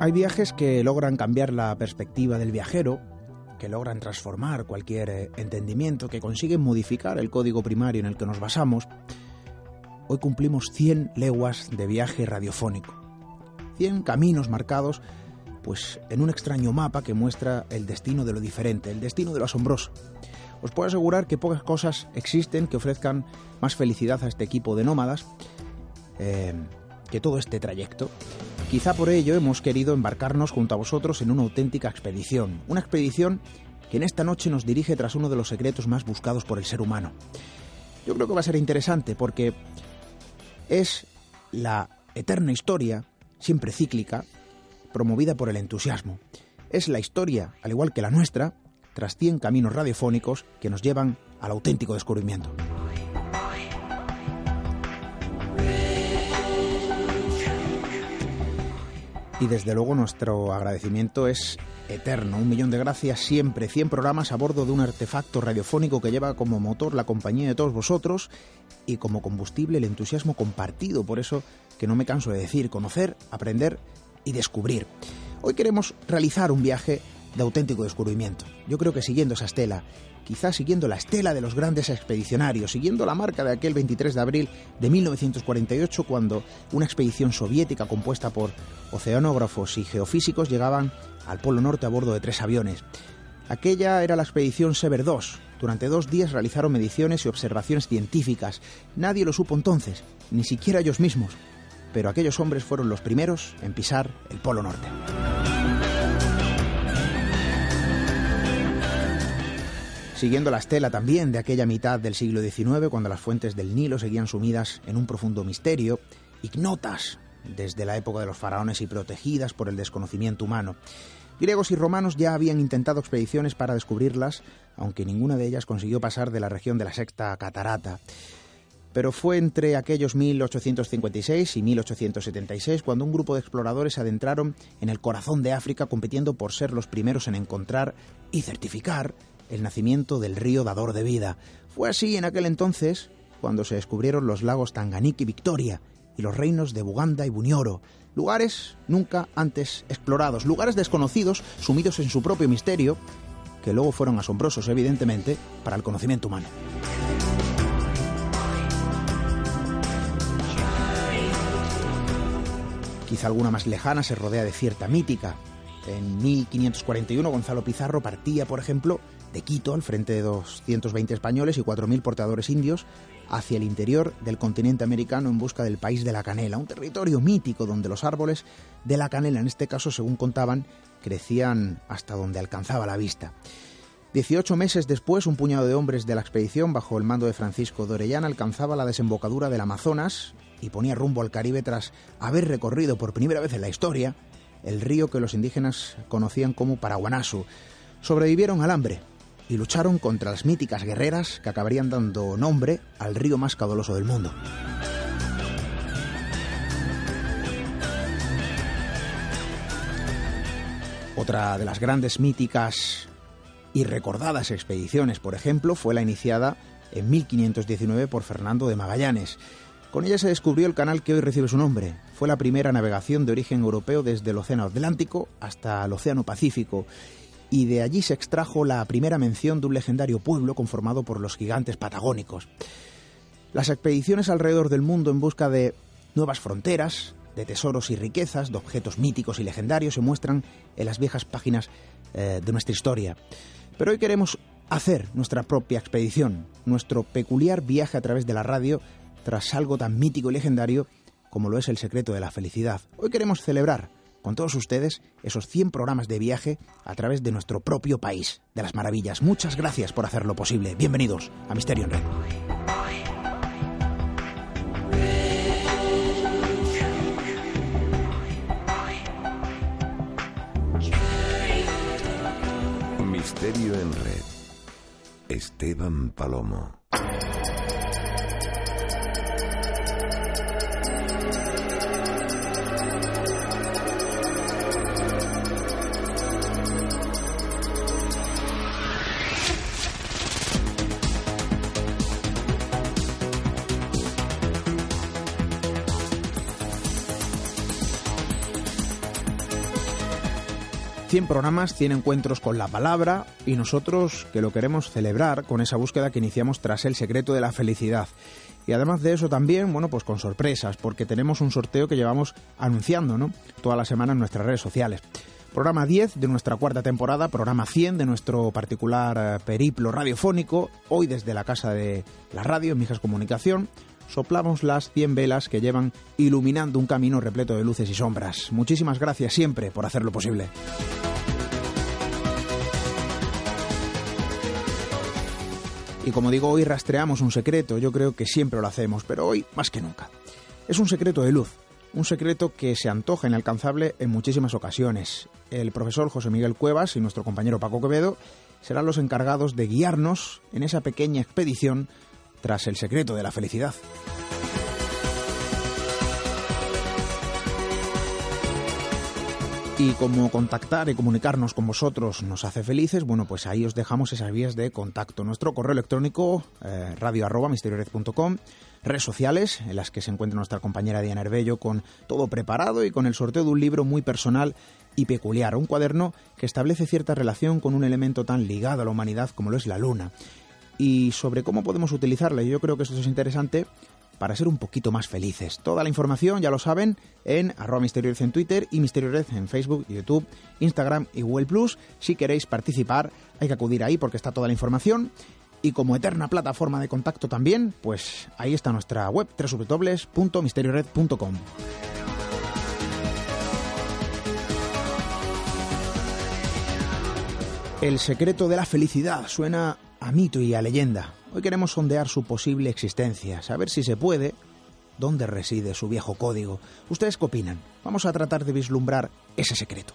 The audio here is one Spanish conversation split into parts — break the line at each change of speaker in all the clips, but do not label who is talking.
Hay viajes que logran cambiar la perspectiva del viajero, que logran transformar cualquier eh, entendimiento, que consiguen modificar el código primario en el que nos basamos. Hoy cumplimos 100 leguas de viaje radiofónico. 100 caminos marcados pues en un extraño mapa que muestra el destino de lo diferente, el destino de lo asombroso. Os puedo asegurar que pocas cosas existen que ofrezcan más felicidad a este equipo de nómadas eh, que todo este trayecto. Quizá por ello hemos querido embarcarnos junto a vosotros en una auténtica expedición, una expedición que en esta noche nos dirige tras uno de los secretos más buscados por el ser humano. Yo creo que va a ser interesante porque es la eterna historia, siempre cíclica, promovida por el entusiasmo. Es la historia, al igual que la nuestra, tras 100 caminos radiofónicos que nos llevan al auténtico descubrimiento. Y desde luego nuestro agradecimiento es eterno. Un millón de gracias siempre. 100 programas a bordo de un artefacto radiofónico que lleva como motor la compañía de todos vosotros y como combustible el entusiasmo compartido. Por eso que no me canso de decir, conocer, aprender y descubrir. Hoy queremos realizar un viaje de auténtico descubrimiento. Yo creo que siguiendo esa estela, quizás siguiendo la estela de los grandes expedicionarios, siguiendo la marca de aquel 23 de abril de 1948, cuando una expedición soviética compuesta por oceanógrafos y geofísicos llegaban al Polo Norte a bordo de tres aviones. Aquella era la expedición Sever 2. Durante dos días realizaron mediciones y observaciones científicas. Nadie lo supo entonces, ni siquiera ellos mismos. Pero aquellos hombres fueron los primeros en pisar el Polo Norte. Siguiendo la estela también de aquella mitad del siglo XIX, cuando las fuentes del Nilo seguían sumidas en un profundo misterio, ignotas desde la época de los faraones y protegidas por el desconocimiento humano. Griegos y romanos ya habían intentado expediciones para descubrirlas, aunque ninguna de ellas consiguió pasar de la región de la Sexta Catarata. Pero fue entre aquellos 1856 y 1876 cuando un grupo de exploradores se adentraron en el corazón de África compitiendo por ser los primeros en encontrar y certificar el nacimiento del río dador de vida. Fue así en aquel entonces cuando se descubrieron los lagos Tanganik y Victoria y los reinos de Buganda y Bunyoro, lugares nunca antes explorados, lugares desconocidos, sumidos en su propio misterio, que luego fueron asombrosos, evidentemente, para el conocimiento humano. Quizá alguna más lejana se rodea de cierta mítica. En 1541 Gonzalo Pizarro partía, por ejemplo, de Quito, al frente de 220 españoles y 4.000 portadores indios, hacia el interior del continente americano en busca del país de la canela, un territorio mítico donde los árboles de la canela, en este caso, según contaban, crecían hasta donde alcanzaba la vista. Dieciocho meses después, un puñado de hombres de la expedición, bajo el mando de Francisco de Orellana, alcanzaba la desembocadura del Amazonas y ponía rumbo al Caribe tras haber recorrido por primera vez en la historia el río que los indígenas conocían como Paraguanasu. Sobrevivieron al hambre, y lucharon contra las míticas guerreras que acabarían dando nombre al río más caudaloso del mundo. Otra de las grandes míticas y recordadas expediciones, por ejemplo, fue la iniciada en 1519 por Fernando de Magallanes. Con ella se descubrió el canal que hoy recibe su nombre. Fue la primera navegación de origen europeo desde el Océano Atlántico hasta el Océano Pacífico y de allí se extrajo la primera mención de un legendario pueblo conformado por los gigantes patagónicos. Las expediciones alrededor del mundo en busca de nuevas fronteras, de tesoros y riquezas, de objetos míticos y legendarios se muestran en las viejas páginas eh, de nuestra historia. Pero hoy queremos hacer nuestra propia expedición, nuestro peculiar viaje a través de la radio tras algo tan mítico y legendario como lo es el secreto de la felicidad. Hoy queremos celebrar con todos ustedes esos 100 programas de viaje a través de nuestro propio país, de las maravillas. Muchas gracias por hacerlo posible. Bienvenidos a Misterio en Red.
Misterio en Red. Esteban Palomo.
100 programas, 100 encuentros con la palabra y nosotros que lo queremos celebrar con esa búsqueda que iniciamos tras el secreto de la felicidad. Y además de eso también, bueno, pues con sorpresas, porque tenemos un sorteo que llevamos anunciando, ¿no? Toda la semana en nuestras redes sociales. Programa 10 de nuestra cuarta temporada, programa 100 de nuestro particular eh, periplo radiofónico, hoy desde la Casa de la Radio, en Mijas Comunicación, soplamos las 100 velas que llevan iluminando un camino repleto de luces y sombras. Muchísimas gracias siempre por hacerlo posible. Y como digo, hoy rastreamos un secreto, yo creo que siempre lo hacemos, pero hoy más que nunca. Es un secreto de luz, un secreto que se antoja inalcanzable en muchísimas ocasiones. El profesor José Miguel Cuevas y nuestro compañero Paco Quevedo serán los encargados de guiarnos en esa pequeña expedición tras el secreto de la felicidad. Y como contactar y comunicarnos con vosotros nos hace felices, bueno, pues ahí os dejamos esas vías de contacto. Nuestro correo electrónico, eh, radio arroba redes sociales en las que se encuentra nuestra compañera Diana Herbello con todo preparado y con el sorteo de un libro muy personal y peculiar, un cuaderno que establece cierta relación con un elemento tan ligado a la humanidad como lo es la luna. Y sobre cómo podemos utilizarla, yo creo que esto es interesante para ser un poquito más felices. Toda la información, ya lo saben, en arroba misteriored en Twitter y misteriored en Facebook, YouTube, Instagram y Google Plus. Si queréis participar, hay que acudir ahí porque está toda la información. Y como eterna plataforma de contacto también, pues ahí está nuestra web www.misteriored.com. El secreto de la felicidad suena a mito y a leyenda. Hoy queremos sondear su posible existencia, saber si se puede, dónde reside su viejo código. ¿Ustedes qué opinan? Vamos a tratar de vislumbrar ese secreto.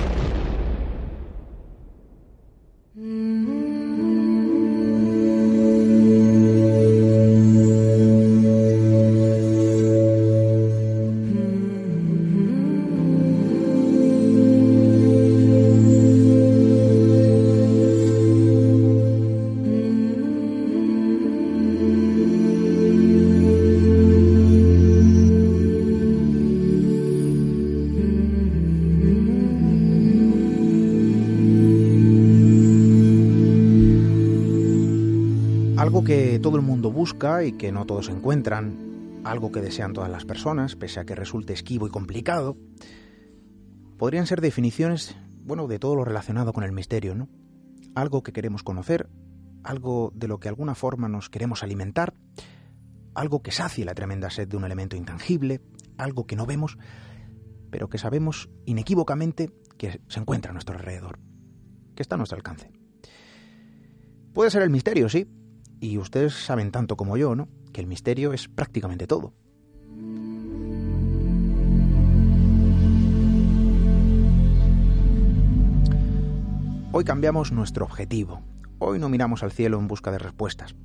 Y que no todos encuentran, algo que desean todas las personas, pese a que resulte esquivo y complicado, podrían ser definiciones, bueno, de todo lo relacionado con el misterio, ¿no? Algo que queremos conocer, algo de lo que de alguna forma nos queremos alimentar, algo que sacie la tremenda sed de un elemento intangible, algo que no vemos, pero que sabemos inequívocamente que se encuentra a nuestro alrededor, que está a nuestro alcance. Puede ser el misterio, sí, y ustedes saben tanto como yo, ¿no? Que el misterio es prácticamente todo. Hoy cambiamos nuestro objetivo. Hoy no miramos al cielo en busca de respuestas.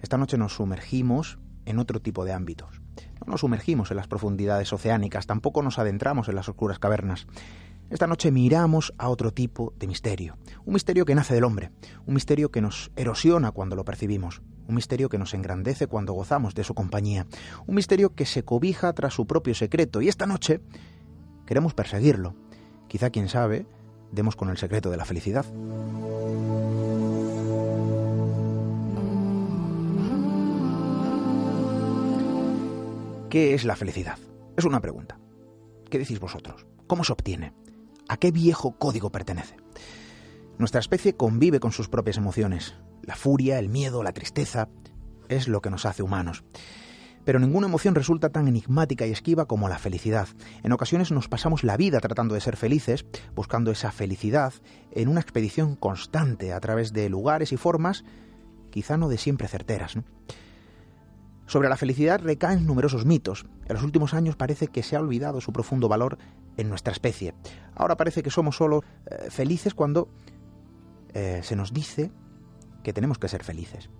Esta noche nos sumergimos en otro tipo de ámbitos. No nos sumergimos en las profundidades oceánicas, tampoco nos adentramos en las oscuras cavernas. Esta noche miramos a otro tipo de misterio, un misterio que nace del hombre, un misterio que nos erosiona cuando lo percibimos, un misterio que nos engrandece cuando gozamos de su compañía, un misterio que se cobija tras su propio secreto y esta noche queremos perseguirlo. Quizá, quién sabe, demos con el secreto de la felicidad. ¿Qué es la felicidad? Es una pregunta. ¿Qué decís vosotros? ¿Cómo se obtiene? ¿A qué viejo código pertenece? Nuestra especie convive con sus propias emociones. La furia, el miedo, la tristeza es lo que nos hace humanos. Pero ninguna emoción resulta tan enigmática y esquiva como la felicidad. En ocasiones nos pasamos la vida tratando de ser felices, buscando esa felicidad en una expedición constante a través de lugares y formas, quizá no de siempre certeras. Sobre la felicidad recaen numerosos mitos. En los últimos años parece que se ha olvidado su profundo valor en nuestra especie. Ahora parece que somos solo eh, felices cuando eh, se nos dice que tenemos que ser felices.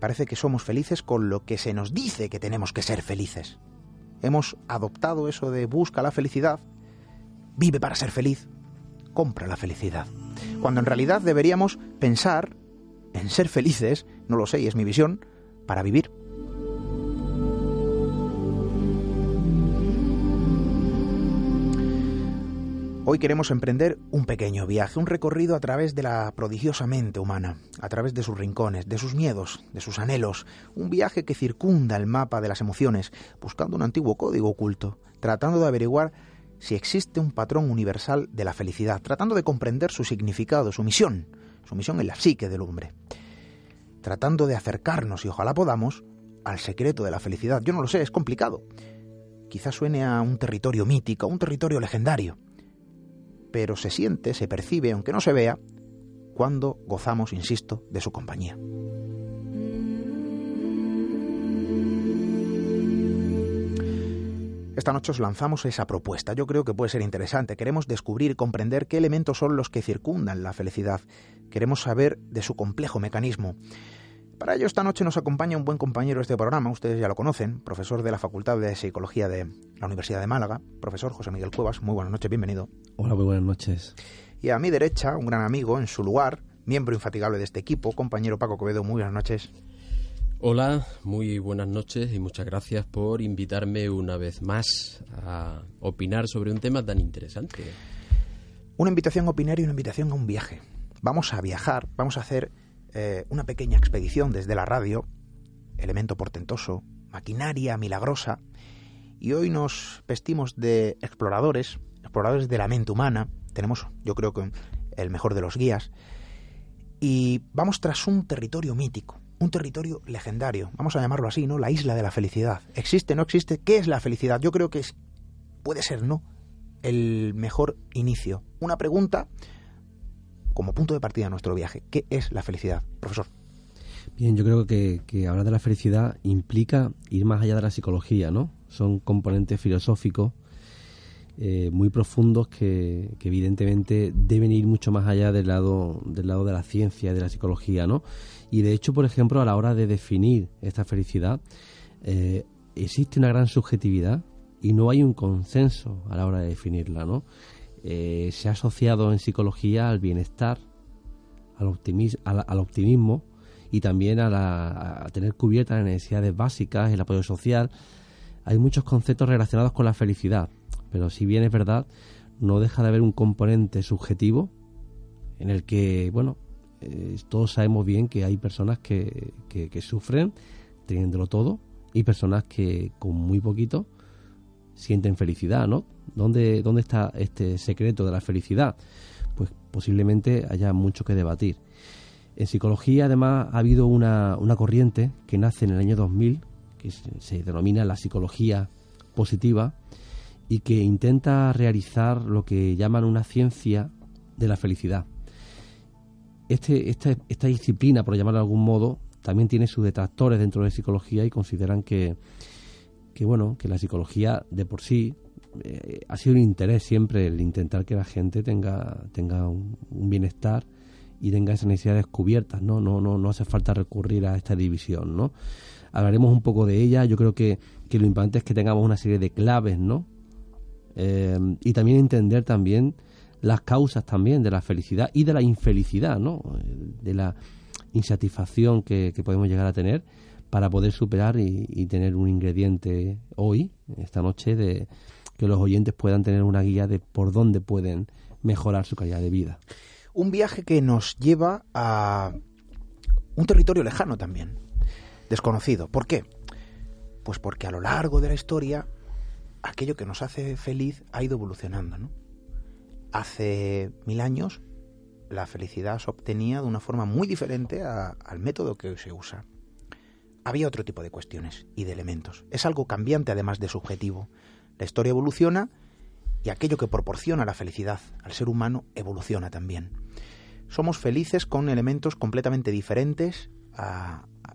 Parece que somos felices con lo que se nos dice que tenemos que ser felices. Hemos adoptado eso de busca la felicidad, vive para ser feliz, compra la felicidad. Cuando en realidad deberíamos pensar en ser felices, no lo sé y es mi visión, para vivir. Hoy queremos emprender un pequeño viaje, un recorrido a través de la prodigiosa mente humana, a través de sus rincones, de sus miedos, de sus anhelos, un viaje que circunda el mapa de las emociones, buscando un antiguo código oculto, tratando de averiguar si existe un patrón universal de la felicidad, tratando de comprender su significado, su misión, su misión en la psique del hombre, tratando de acercarnos, y ojalá podamos, al secreto de la felicidad. Yo no lo sé, es complicado. Quizás suene a un territorio mítico, a un territorio legendario pero se siente, se percibe, aunque no se vea, cuando gozamos, insisto, de su compañía. Esta noche os lanzamos esa propuesta. Yo creo que puede ser interesante. Queremos descubrir, comprender qué elementos son los que circundan la felicidad. Queremos saber de su complejo mecanismo. Para ello, esta noche nos acompaña un buen compañero de este programa, ustedes ya lo conocen, profesor de la Facultad de Psicología de la Universidad de Málaga, profesor José Miguel Cuevas. Muy buenas noches, bienvenido.
Hola, muy buenas noches.
Y a mi derecha, un gran amigo, en su lugar, miembro infatigable de este equipo, compañero Paco Covedo. Muy buenas noches.
Hola, muy buenas noches y muchas gracias por invitarme una vez más a opinar sobre un tema tan interesante.
Una invitación a opinar y una invitación a un viaje. Vamos a viajar, vamos a hacer eh, una pequeña expedición desde la radio, elemento portentoso, maquinaria milagrosa, y hoy nos vestimos de exploradores, exploradores de la mente humana, tenemos yo creo que el mejor de los guías, y vamos tras un territorio mítico, un territorio legendario, vamos a llamarlo así, ¿no? La isla de la felicidad. ¿Existe, no existe? ¿Qué es la felicidad? Yo creo que es, puede ser, ¿no? El mejor inicio. Una pregunta como punto de partida de nuestro viaje. ¿Qué es la felicidad, profesor?
Bien, yo creo que, hablar de la felicidad implica ir más allá de la psicología, ¿no? Son componentes filosóficos eh, muy profundos que, evidentemente deben ir mucho más allá del lado, del lado de la ciencia, de la psicología, ¿no? Y de hecho, por ejemplo, a la hora de definir esta felicidad, eh, existe una gran subjetividad y no hay un consenso a la hora de definirla, ¿no? Eh, se ha asociado en psicología al bienestar, al, al, optimismo y también a, tener cubiertas las necesidades básicas, el apoyo social. Hay muchos conceptos relacionados con la felicidad, pero si bien es verdad, no deja de haber un componente subjetivo en el que, bueno, eh, todos sabemos bien que hay personas que, que sufren teniéndolo todo y personas que con muy poquito sienten felicidad, ¿no? ¿Dónde, ¿Dónde está este secreto de la felicidad? Pues posiblemente haya mucho que debatir. En psicología, además, ha habido una, una corriente que nace en el año 2000, que se, denomina la psicología positiva, y que intenta realizar lo que llaman una ciencia de la felicidad. Este, esta, esta disciplina, por llamarlo de algún modo, también tiene sus detractores dentro de psicología y consideran que, que bueno, que la psicología de por sí eh, ha sido un interés siempre el intentar que la gente tenga, tenga un, bienestar y tenga esas necesidades cubiertas, ¿no? No, no, no hace falta recurrir a esta división, ¿no? Hablaremos un poco de ella, yo creo que, lo importante es que tengamos una serie de claves, ¿no? Eh, y también entender también las causas también de la felicidad y de la infelicidad, ¿no? De la insatisfacción que podemos llegar a tener para poder superar y, tener un ingrediente hoy, esta noche, de que los oyentes puedan tener una guía de por dónde pueden mejorar su calidad de vida.
Un viaje que nos lleva a un territorio lejano también, desconocido. ¿Por qué? Pues porque a lo largo de la historia aquello que nos hace feliz ha ido evolucionando. Hace mil años la felicidad se obtenía de una forma muy diferente al método que hoy se usa había otro tipo de cuestiones y de elementos. Es algo cambiante además de subjetivo. La historia evoluciona y aquello que proporciona la felicidad al ser humano evoluciona también. Somos felices con elementos completamente diferentes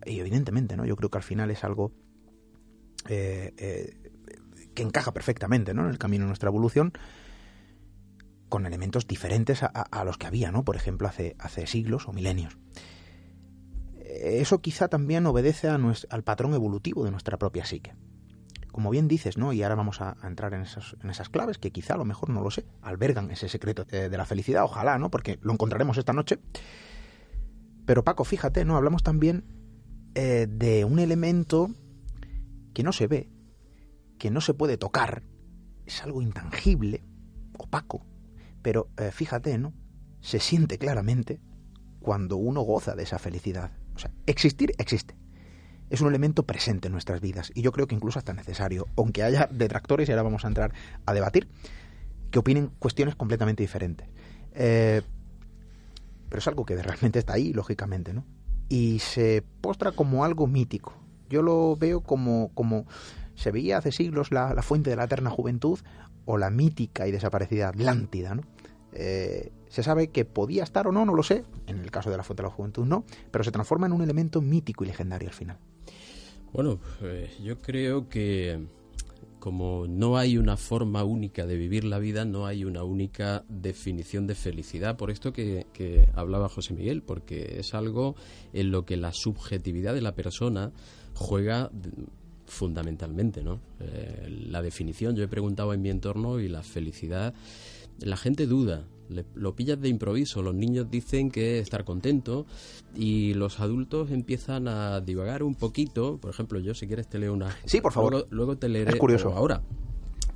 Y evidentemente, ¿no? Yo creo que al final es algo eh, eh, que encaja perfectamente ¿no? en el camino de nuestra evolución con elementos diferentes a, los que había, ¿no? Por ejemplo, hace, hace siglos o milenios. Eso quizá también obedece al patrón evolutivo de nuestra propia psique. Como bien dices, ¿no? Y ahora vamos a, entrar en esas, en esas claves que quizá a lo mejor no lo sé, albergan ese secreto de, la felicidad, ojalá, ¿no? Porque lo encontraremos esta noche. Pero Paco, fíjate, ¿no? Hablamos también eh, de un elemento que no se ve, que no se puede tocar, es algo intangible, opaco, pero eh, fíjate, ¿no? Se siente claramente cuando uno goza de esa felicidad. O sea, existir existe. Es un elemento presente en nuestras vidas y yo creo que incluso hasta necesario, aunque haya detractores, y ahora vamos a entrar a debatir, que opinen cuestiones completamente diferentes. Eh, pero es algo que realmente está ahí, lógicamente, ¿no? Y se postra como algo mítico, yo lo veo como, como se veía hace siglos la, fuente de la eterna juventud o la mítica y desaparecida Atlántida, ¿no? Eh, se sabe que podía estar o no, no lo sé, en el caso de la fuente de la juventud no, pero se transforma en un elemento mítico y legendario al final.
Bueno, pues yo creo que como no hay una forma única de vivir la vida, no hay una única definición de felicidad. Por esto que, que hablaba José Miguel, porque es algo en lo que la subjetividad de la persona juega fundamentalmente, ¿no? Eh, la definición, yo he preguntado en mi entorno y la felicidad, la gente duda, lo pillas de improviso, los niños dicen que estar contento y los adultos empiezan a divagar un poquito, por ejemplo, yo si quieres te leo una...
Sí, por favor.
Luego, te leeré...
Es curioso.
Ahora,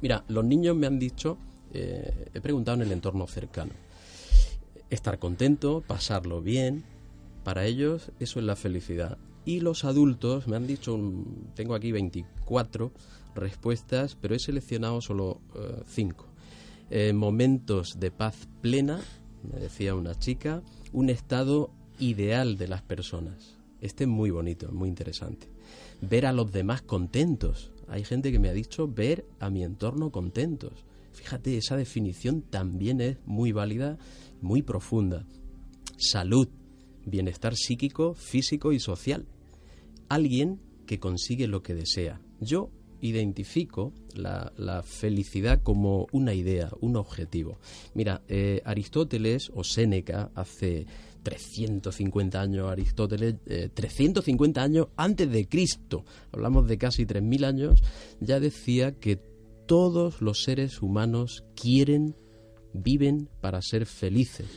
mira, los niños me han dicho, eh, he preguntado en el entorno cercano, estar contento, pasarlo bien, para ellos eso es la felicidad. Y los adultos me han dicho, tengo aquí 24 respuestas, pero he seleccionado solo 5. Eh, momentos de paz plena, me decía una chica, un estado ideal de las personas. Este es muy bonito, muy interesante. Ver a los demás contentos. Hay gente que me ha dicho ver a mi entorno contentos. Fíjate, esa definición también es muy válida, muy profunda. Salud, bienestar psíquico, físico y social alguien que consigue lo que desea. Yo identifico la, felicidad como una idea, un objetivo. Mira, eh, Aristóteles o Séneca hace 350 años, Aristóteles, 350 eh, años antes de Cristo, hablamos de casi 3.000 años, ya decía que todos los seres humanos quieren, viven para ser felices.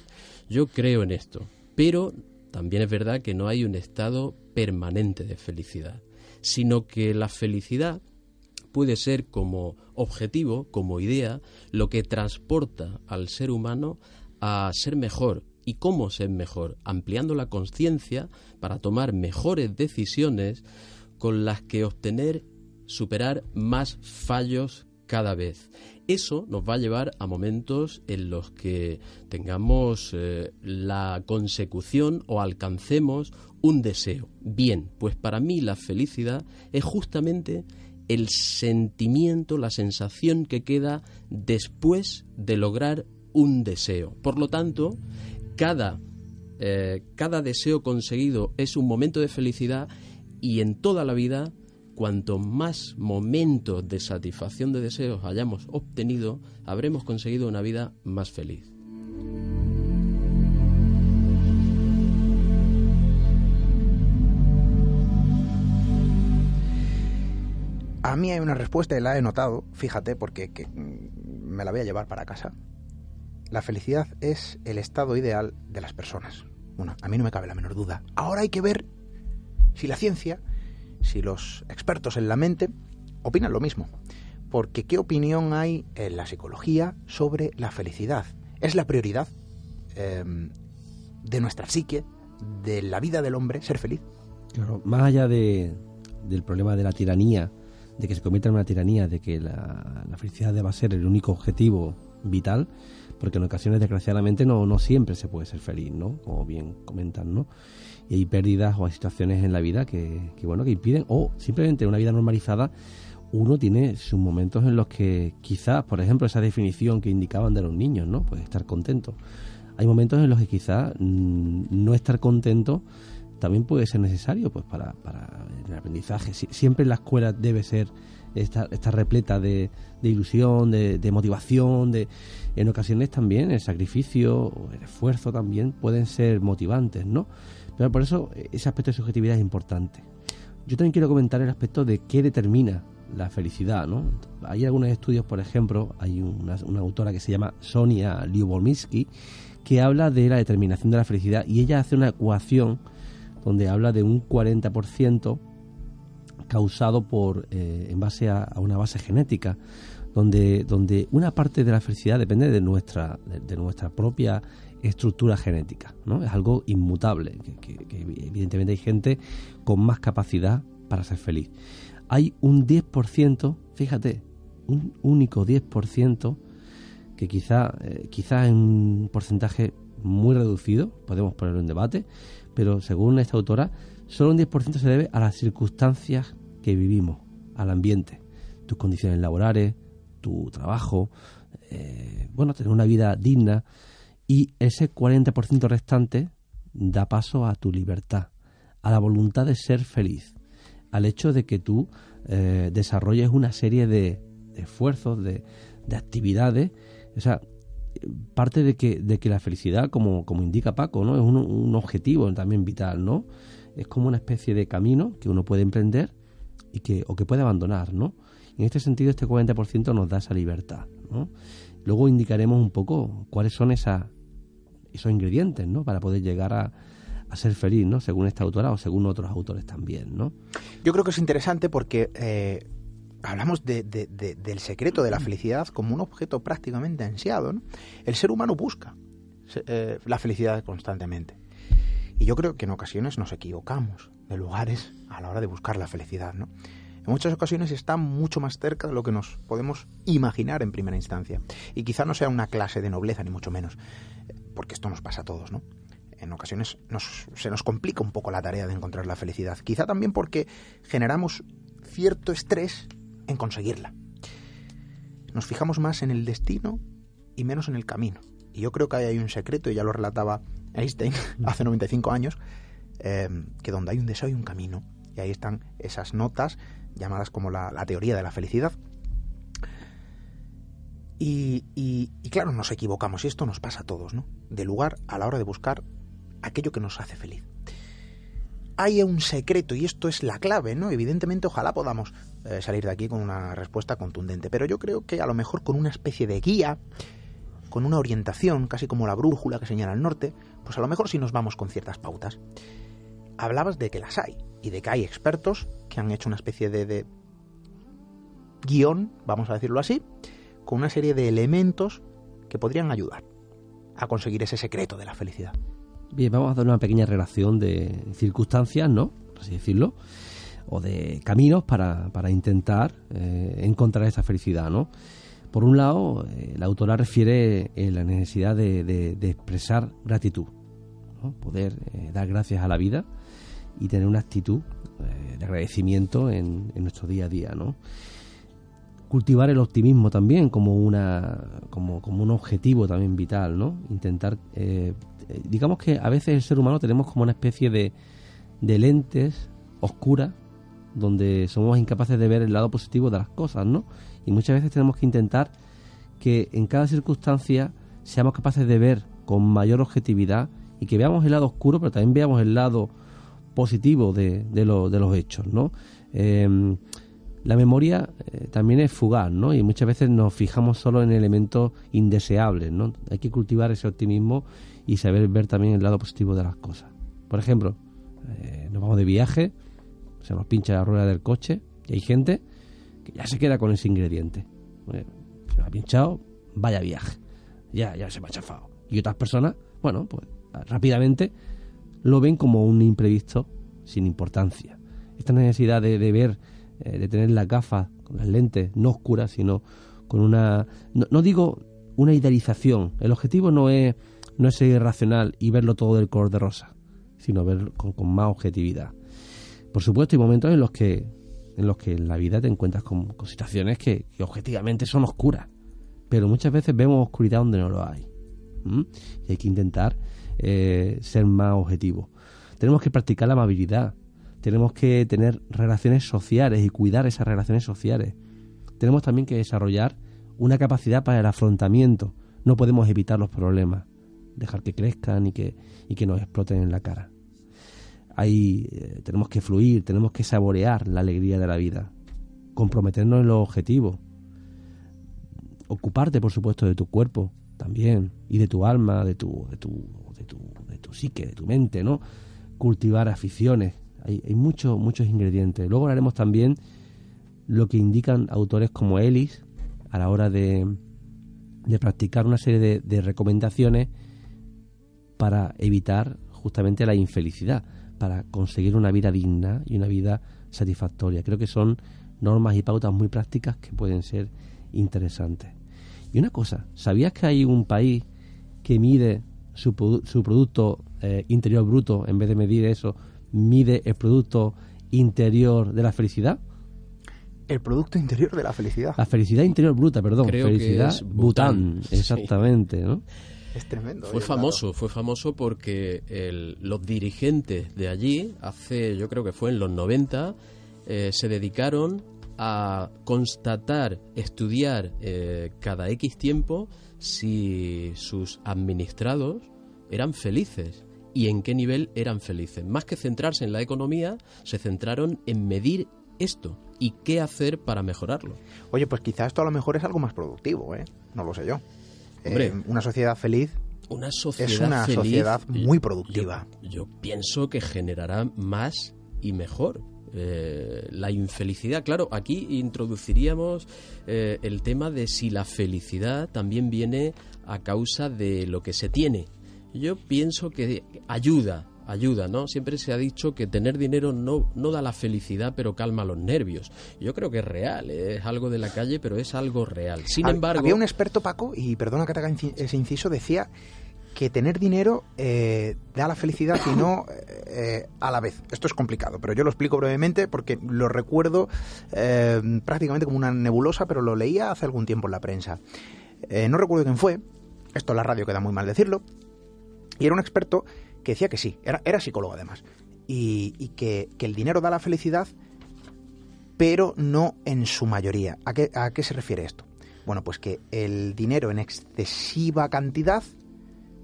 Yo creo en esto, pero también es verdad que no hay un estado permanente de felicidad, sino que la felicidad puede ser como objetivo, como idea, lo que transporta al ser humano a ser mejor. ¿Y cómo ser mejor? Ampliando la conciencia para tomar mejores decisiones con las que obtener, superar más fallos cada vez. Eso nos va a llevar a momentos en los que tengamos eh, la consecución o alcancemos un deseo. Bien, pues para mí la felicidad es justamente el sentimiento, la sensación que queda después de lograr un deseo. Por lo tanto, cada, eh, cada deseo conseguido es un momento de felicidad y en toda la vida cuanto más momentos de satisfacción de deseos hayamos obtenido, habremos conseguido una vida más feliz.
Mí hay una respuesta y la he notado, fíjate, porque mm, me la voy a llevar para casa. La felicidad es el estado ideal de las personas. Bueno, a mí no me cabe la menor duda. Ahora hay que ver si la ciencia si los expertos en la mente opinan lo mismo. Porque ¿qué opinión hay en la psicología sobre la felicidad? ¿Es la prioridad em, de nuestra psique, de la vida del hombre, ser feliz?
Claro, más allá de, del problema de la tiranía, de que se convierta en una tiranía, de que la, la felicidad deba ser el único objetivo vital, porque en ocasiones desgraciadamente no, no siempre se puede ser feliz, ¿no? Como bien comentan, ¿no? y hay pérdidas o hay situaciones en la vida que, bueno que impiden o simplemente una vida normalizada uno tiene sus momentos en los que quizás por ejemplo esa definición que indicaban de los niños no pues estar contento hay momentos en los que quizás mm, no estar contento también puede ser necesario pues para, para el aprendizaje. siempre la escuela debe ser está, está repleta de, de ilusión, de, de, motivación, de en ocasiones también el sacrificio, el esfuerzo también pueden ser motivantes, ¿no? Pero por eso ese aspecto de subjetividad es importante. Yo también quiero comentar el aspecto de qué determina la felicidad, ¿no? Hay algunos estudios, por ejemplo, hay una, una autora que se llama Sonia Lyubomirsky que habla de la determinación de la felicidad y ella hace una ecuación donde habla de un 40% causado por eh, en base a, una base genética donde donde una parte de la felicidad depende de nuestra de, nuestra propia estructura genética no es algo inmutable que, evidentemente hay gente con más capacidad para ser feliz. Hay un 10% fíjate un único 10% que quizá eh, quizá en un porcentaje muy reducido podemos ponerlo en debate pero según esta autora, solo un 10% se debe a las circunstancias que vivimos, al ambiente, tus condiciones laborales, tu trabajo, eh, bueno, tener una vida digna y ese 40% restante da paso a tu libertad, a la voluntad de ser feliz, al hecho de que tú eh, desarrolles una serie de, esfuerzos, de, de actividades, o sea, parte de que, de que la felicidad, como, como indica Paco, ¿no? es un, un, objetivo también vital, ¿no? Es como una especie de camino que uno puede emprender y que, o que puede abandonar, ¿no? En este sentido, este 40% nos da esa libertad, ¿no? Luego indicaremos un poco cuáles son esas, esos ingredientes, ¿no? Para poder llegar a, a ser feliz, ¿no? Según esta autora o según otros autores también, ¿no?
Yo creo que es interesante porque eh, hablamos de, del secreto de la felicidad como un objeto prácticamente ansiado. ¿no? El ser humano busca eh, la felicidad constantemente. Y yo creo que en ocasiones nos equivocamos de lugares a la hora de buscar la felicidad. ¿no? En muchas ocasiones está mucho más cerca de lo que nos podemos imaginar en primera instancia. Y quizá no sea una clase de nobleza, ni mucho menos, porque esto nos pasa a todos, ¿no? En ocasiones se nos complica un poco la tarea de encontrar la felicidad. Quizá también porque generamos cierto estrés en conseguirla. Nos fijamos más en el destino y menos en el camino. Y yo creo que ahí hay un secreto, y ya lo relataba Einstein hace 95 años, em, que donde hay un deseo hay un camino. Y ahí están esas notas llamadas como la, teoría de la felicidad. Y, y, claro, nos equivocamos y esto nos pasa a todos, ¿no? De lugar a la hora de buscar aquello que nos hace feliz hay un secreto y esto es la clave, ¿no? Evidentemente, ojalá podamos eh, salir de aquí con una respuesta contundente, pero yo creo que a lo mejor con una especie de guía, con una orientación, casi como la brújula que señala el norte, pues a lo mejor sí nos vamos con ciertas pautas. Hablabas de que las hay y de que hay expertos que han hecho una especie de, de guion, vamos a decirlo así, con una serie de elementos que podrían ayudar a conseguir ese secreto de la felicidad.
Bien, vamos a dar una pequeña relación de circunstancias, ¿no? Por así decirlo, o de caminos para, para intentar eh, encontrar esa felicidad, ¿no? Por un lado, eh, la autora refiere eh, la necesidad de, de, expresar gratitud, poder dar gracias a la vida y tener una actitud de agradecimiento en, nuestro día a día, ¿no? Cultivar el optimismo también como una como, como un objetivo también vital, ¿no? Intentar eh, digamos que a veces el ser humano tenemos como una especie de, de lentes oscuras donde somos incapaces de ver el lado positivo de las cosas, ¿no? Y muchas veces tenemos que intentar que en cada circunstancia seamos capaces de ver con mayor objetividad y que veamos el lado oscuro, pero también veamos el lado positivo de, de, de los hechos, ¿no? Em, la memoria eh, también es fugaz, ¿no? Y muchas veces nos fijamos solo en elementos indeseables, ¿no? Hay que cultivar ese optimismo y saber ver también el lado positivo de las cosas. Por ejemplo, eh, nos vamos de viaje, se nos pincha la rueda del coche y hay gente que ya se queda con ese ingrediente. se me ha pinchado, vaya viaje. Ya, ya se me ha chafado. Y otras personas, bueno, pues rápidamente lo ven como un imprevisto sin importancia. Esta necesidad de, ver, eh, de tener las gafas con las lentes no oscuras, sino con una... no digo una idealización. El objetivo no es no es ser irracional y verlo todo del color de rosa, sino verlo con, más objetividad. Por supuesto, hay momentos en los que en los que la vida te encuentras con, situaciones que, objetivamente son oscuras, pero muchas veces vemos oscuridad donde no lo hay. Y hay que intentar eh, ser más objetivo. tenemos que practicar la amabilidad, tenemos que tener relaciones sociales y cuidar esas relaciones sociales. Tenemos también que desarrollar una capacidad para el afrontamiento. No podemos evitar los problemas, dejar que crezcan y que, y que nos exploten en la cara. Ahí eh, tenemos que fluir, tenemos que saborear la alegría de la vida, comprometernos en los objetivos, ocuparte, por supuesto, de tu cuerpo también, y de tu alma, de tu, de tu, de tu, de tu psique, de tu mente, ¿no? Cultivar aficiones. Hay, hay muchos, muchos ingredientes. Luego haremos también lo que indican autores como Ellis a la hora de, de practicar una serie de, de recomendaciones para evitar justamente la infelicidad, para conseguir una vida digna y una vida satisfactoria. Creo que son normas y pautas muy prácticas que pueden ser interesantes. Y una cosa, ¿sabías que hay un país que mide su, produ- su producto eh, interior bruto, en vez de medir eso, mide el producto interior de la felicidad?
El producto interior de la felicidad.
La felicidad interior bruta, perdón.
Creo que
felicidad
es
Bután,
Bután, sí.
exactamente, ¿no?
Es tremendo.
Fue famoso, fue famoso porque el- los dirigentes de allí, hace, yo creo que fue en los 90, eh, se dedicaron a constatar, estudiar eh, cada X tiempo si sus administrados eran felices y en qué nivel eran felices. Más que centrarse en la economía, se centraron en medir esto y qué hacer para mejorarlo.
Oye, pues quizá esto a lo mejor es algo más productivo, ¿eh? No lo sé yo.
Hombre.
Eh, una sociedad feliz
Una sociedad
es una
feliz,
sociedad
yo-
muy productiva.
Yo, yo pienso que generará más y mejor. Eh, la infelicidad, claro, aquí introduciríamos eh, el tema de si la felicidad también viene a causa de lo que se tiene. Yo pienso que ayuda, ayuda, ¿no? Siempre se ha dicho que tener dinero no, no da la felicidad, pero calma los nervios. Yo creo que es real, ¿eh? es algo de la calle, pero es algo real. Sin
Hab-
embargo,
Había un experto, Paco, y perdona que te haga ese inciso, decía que tener dinero eh, da la felicidad y no eh, a la vez. Esto es complicado, pero yo lo explico brevemente porque lo recuerdo eh, prácticamente como una nebulosa, pero lo leía hace algún tiempo en la prensa. No recuerdo quién fue, esto en la radio queda muy mal decirlo, y era un experto que decía que sí, era, era psicólogo además, y, que, que el dinero da la felicidad, pero no en su mayoría. ¿A qué, ¿A qué se refiere esto? Bueno, pues que el dinero en excesiva cantidad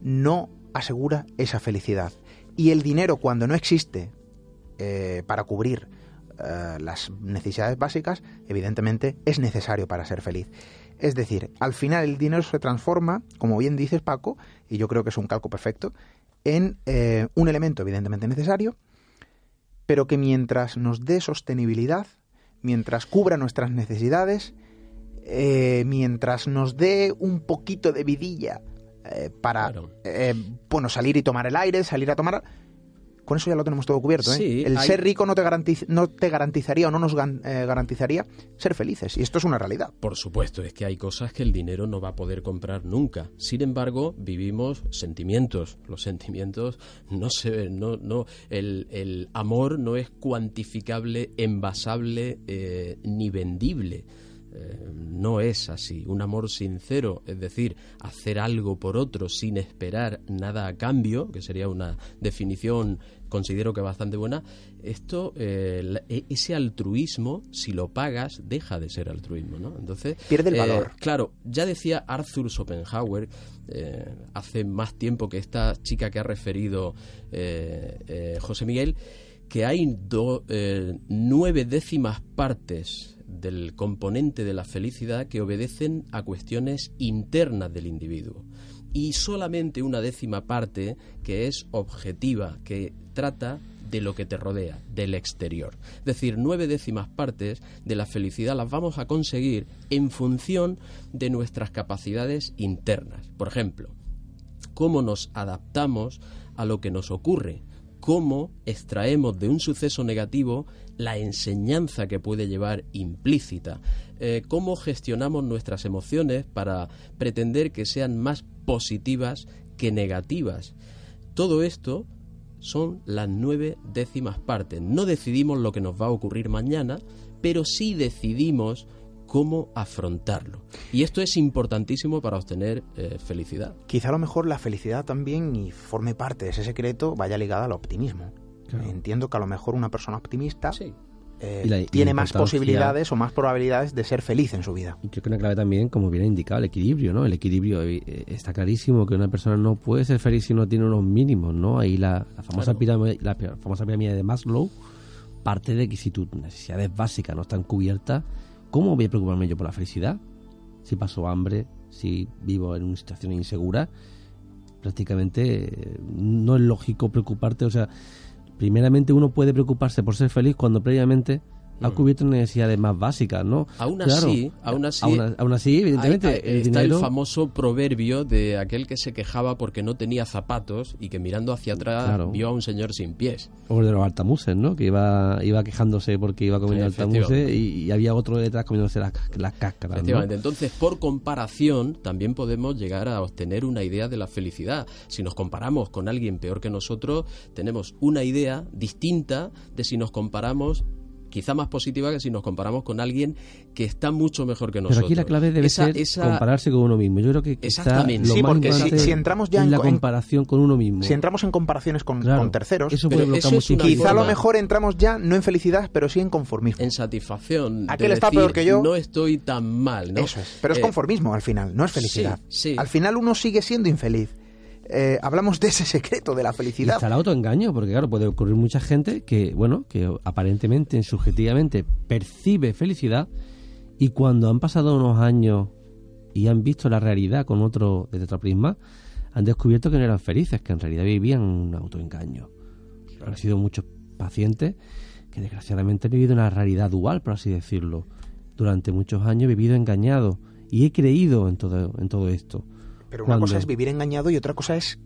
no asegura esa felicidad. Y el dinero cuando no existe eh, para cubrir eh, las necesidades básicas, evidentemente es necesario para ser feliz. Es decir, al final el dinero se transforma, como bien dices Paco, y yo creo que es un calco perfecto, en eh, un elemento evidentemente necesario, pero que mientras nos dé sostenibilidad, mientras cubra nuestras necesidades, eh, mientras nos dé un poquito de vidilla eh, para
Claro.
bueno salir y tomar el aire, salir a tomar con eso ya lo tenemos todo cubierto. ¿eh?
Sí,
el
hay-
ser rico no te, garantiz- no te garantizaría o no nos eh, garantizaría ser felices. Y esto es una realidad.
Por supuesto, es que hay cosas que el dinero no va a poder comprar nunca. Sin embargo, vivimos sentimientos. Los sentimientos no se ven, no, no, el, el amor no es cuantificable, envasable eh, ni vendible. Eh, no es así. Un amor sincero, es decir, hacer algo por otro sin esperar nada a cambio, que sería una definición considero que bastante buena, esto, eh, e- ese altruismo, si lo pagas, deja de ser altruismo, ¿no? Entonces...
Pierde el
eh,
valor.
Claro, ya decía Arthur Schopenhauer eh, hace más tiempo que esta chica que ha referido José Miguel, que hay do- nueve décimas partes del componente de la felicidad que obedecen a cuestiones internas del individuo y solamente una décima parte que es objetiva, que trata de lo que te rodea, del exterior. Es decir, nueve décimas partes de la felicidad las vamos a conseguir en función de nuestras capacidades internas. Por ejemplo, cómo nos adaptamos a lo que nos ocurre, cómo extraemos de un suceso negativo la enseñanza que puede llevar implícita, eh, cómo gestionamos nuestras emociones para pretender que sean más positivas que negativas. Todo esto son las nueve décimas partes. No decidimos lo que nos va a ocurrir mañana, pero sí decidimos cómo afrontarlo. Y esto es importantísimo para obtener eh, felicidad.
Quizá a lo mejor la felicidad también, y forme parte de ese secreto, vaya ligada al optimismo. Entiendo que a lo mejor una persona optimista
Sí.
eh,
la-
tiene más posibilidades o más probabilidades de ser feliz en su vida.
Y creo que una clave también, como bien ha indicado, el equilibrio, ¿no? El equilibrio, eh, eh, está clarísimo que una persona no puede ser feliz si no tiene unos mínimos, ¿no? Ahí la, la famosa,
Claro.
pirámide, la famosa pirámide de Maslow parte de que si tus necesidades básicas no están cubiertas, ¿cómo voy a preocuparme yo por la felicidad? Si paso hambre, si vivo en una situación insegura, prácticamente eh, no es lógico preocuparte, o sea, primeramente uno puede preocuparse por ser feliz cuando previamente ha cubierto necesidades más básicas, ¿no?
Aún
Claro.
así, aún así,
Aún, aún así, evidentemente,
Hay- hay-
el
está
dinero...
el famoso proverbio de aquel que se quejaba porque no tenía zapatos y que mirando hacia atrás
Claro.
vio a un señor sin pies.
O el de los altamuses, ¿no? Que iba, iba quejándose porque iba comiendo altamuses y, y había otro detrás comiéndose las, las cáscaras, ¿no?
Efectivamente. Entonces, por comparación, también podemos llegar a obtener una idea de la felicidad. Si nos comparamos con alguien peor que nosotros, tenemos una idea distinta de si nos comparamos quizá más positiva que si nos comparamos con alguien que está mucho mejor que
Pero
nosotros.
aquí la clave debe
Esa-
ser
esa-
compararse con uno mismo. Yo creo que está
Exactamente.
lo
Sí,
más
porque si- entramos ya
es
en
la
co- en-
comparación con uno mismo.
Si entramos en comparaciones con,
Claro,
con terceros,
eso
Pero
puede bloquear
eso es una
muchísimo.
quizá a lo mejor entramos ya no en felicidad, pero sí en conformismo.
en satisfacción. de
Aquel está
decir,
peor que yo.
No estoy tan mal, ¿no?
Eso es. Pero es
Eh,
conformismo al final, no es felicidad.
sí, sí.
Al final uno sigue siendo infeliz. Eh, hablamos de ese secreto de la
Y
felicidad.
está el autoengaño, porque claro, puede ocurrir mucha gente que, bueno, que aparentemente, subjetivamente, percibe felicidad y cuando han pasado unos años y han visto la realidad con otro, desde otro prisma, han descubierto que no eran felices, que en realidad vivían un autoengaño. Han sido muchos pacientes que desgraciadamente han vivido una realidad dual, por así decirlo. Durante muchos años he vivido engañado y he creído en todo, en todo esto.
Pero una cosa es vivir engañado y otra cosa es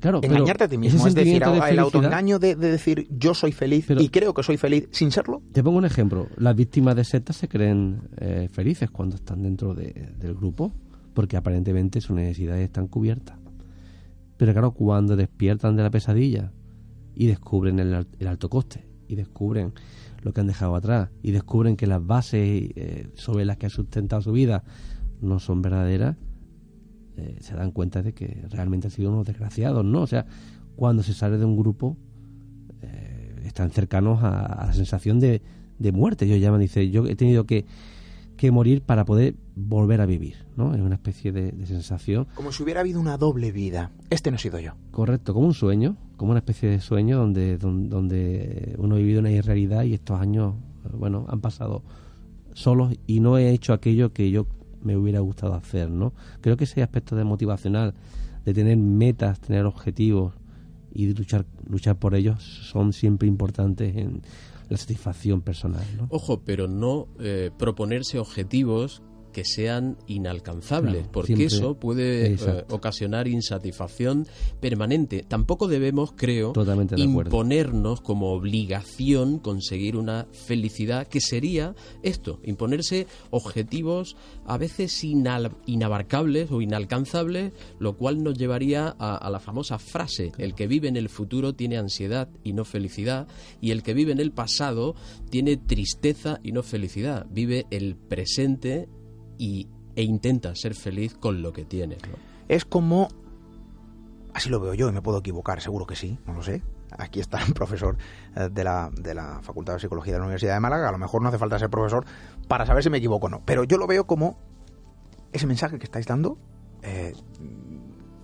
Claro,
engañarte a ti mismo. Es decir,
de
el autoengaño de, de decir yo soy feliz
Pero-
y creo que soy feliz sin serlo.
Te pongo un ejemplo. Las víctimas de sectas se creen eh, felices cuando están dentro de- del grupo, porque aparentemente sus necesidades están cubiertas. Pero claro, cuando despiertan de la pesadilla y descubren el, el alto coste, y descubren lo que han dejado atrás, y descubren que las bases eh, sobre las que han sustentado su vida no son verdaderas, eh, se dan cuenta de que realmente han sido unos desgraciados, ¿no? O sea, cuando se sale de un grupo, eh, están cercanos a, a la sensación de, de muerte. Ellos llaman, dice, yo he tenido que, que morir para poder volver a vivir, ¿no? Es una especie de, de sensación,
Como si hubiera habido una doble vida. Este no he sido yo.
correcto, como un sueño, como una especie de sueño donde, don- donde uno ha vivido una irrealidad y estos años, eh, bueno, han pasado solos y no he hecho aquello que yo me hubiera gustado hacer, ¿no? Creo que ese aspecto de motivacional, de tener metas, tener objetivos y de luchar, luchar por ellos son siempre importantes en la satisfacción personal.
Ojo, pero no eh, proponerse objetivos que sean inalcanzables,
Claro,
porque
siempre-
eso puede eh, ocasionar insatisfacción permanente. Tampoco debemos, creo,
Totalmente de acuerdo.
imponernos como obligación conseguir una felicidad que sería esto, imponerse objetivos a veces inabarcables o inalcanzables, lo cual nos llevaría a, a la famosa frase, el que vive en el futuro tiene ansiedad y no felicidad, y el que vive en el pasado tiene tristeza y no felicidad, vive el presente y, e intenta ser feliz con lo que tiene. ¿no?
Es como... Así lo veo yo y me puedo equivocar, seguro que sí, no lo sé. Aquí está el profesor eh, de la, de la Facultad de Psicología de la Universidad de Málaga. A lo mejor no hace falta ser profesor para saber si me equivoco o no. Pero yo lo veo como ese mensaje que estáis dando. eh,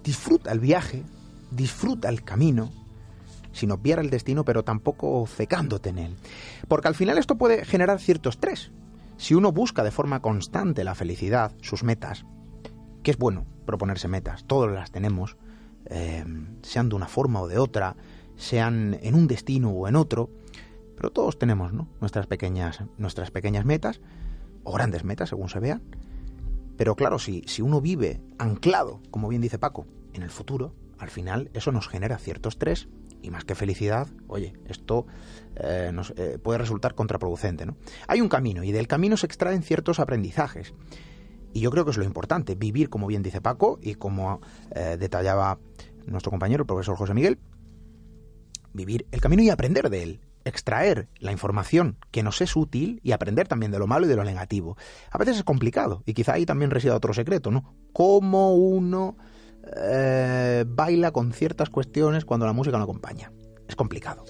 disfruta el viaje, disfruta el camino, sin obviar el destino, pero tampoco cecándote en él. Porque al final esto puede generar cierto estrés. Si uno busca de forma constante la felicidad, sus metas, que es bueno proponerse metas, todas las tenemos, eh, sean de una forma o de otra, sean en un destino o en otro, pero todos tenemos ¿no? nuestras, pequeñas, nuestras pequeñas metas, o grandes metas, según se vean. Pero claro, si, si uno vive anclado, como bien dice Paco, en el futuro, al final eso nos genera cierto estrés y más que felicidad, oye, esto eh, nos, eh, puede resultar contraproducente. ¿no? Hay un camino y del camino se extraen ciertos aprendizajes. Y yo creo que es lo importante, vivir, como bien dice Paco y como eh, detallaba nuestro compañero, el profesor José Miguel, vivir el camino y aprender de él, extraer la información que nos es útil y aprender también de lo malo y de lo negativo. A veces es complicado y quizá ahí también resida otro secreto, ¿no? Cómo uno eh, baila con ciertas cuestiones cuando la música no acompaña. Es complicado.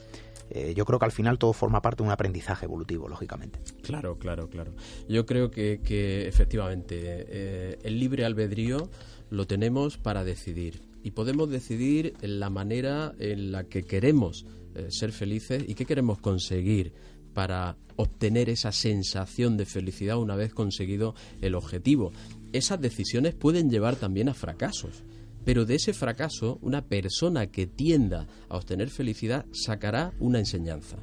eh, yo creo que al final todo forma parte de un aprendizaje evolutivo, lógicamente.
Claro, claro, claro. Yo creo que, que efectivamente eh, el libre albedrío lo tenemos para decidir y podemos decidir la manera en la que queremos ser felices y qué queremos conseguir para obtener esa sensación de felicidad una vez conseguido el objetivo. Esas decisiones pueden llevar también a fracasos, pero de ese fracaso una persona que tienda a obtener felicidad sacará una enseñanza.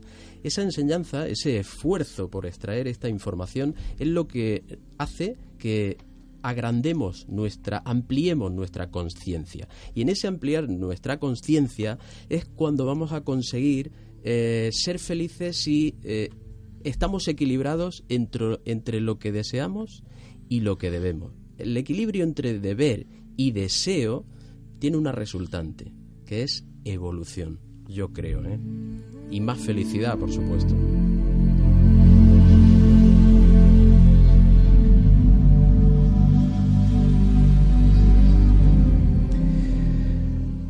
Esa enseñanza, ese esfuerzo por extraer esta información es lo que hace que agrandemos nuestra, ampliemos nuestra conciencia. Y en ese ampliar nuestra conciencia es cuando vamos a conseguir eh, ser felices si eh, estamos equilibrados entre, entre lo que deseamos y lo que debemos. El equilibrio entre deber y deseo tiene una resultante, que es evolución, yo creo, ¿eh? Y más felicidad, por supuesto.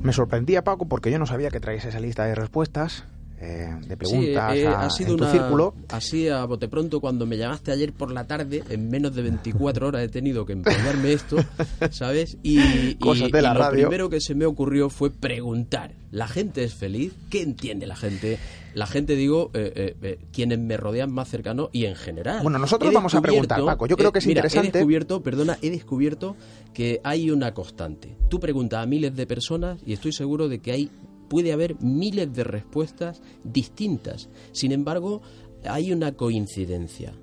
Me sorprendía, Paco, porque yo no sabía que traías esa lista de respuestas, eh, de preguntas
sí, eh,
a,
ha sido
en tu
una,
círculo.
Así a bote pronto, cuando me llamaste ayer por la tarde, en menos de 24 horas he tenido que empeñarme esto, ¿sabes? Y, y-
Cosas de
y
la
lo
radio.
primero que se me ocurrió fue preguntar, ¿la gente es feliz? ¿Qué entiende la gente? La gente, digo, eh, eh, eh, quienes me rodean más cercano y en general.
Bueno, nosotros
He
vamos a preguntar, Paco. Yo creo que es
mira,
interesante.
He descubierto, perdona, he descubierto que hay una constante. Tú preguntas a miles de personas y estoy seguro de que hay puede haber miles de respuestas distintas. Sin embargo, hay una coincidencia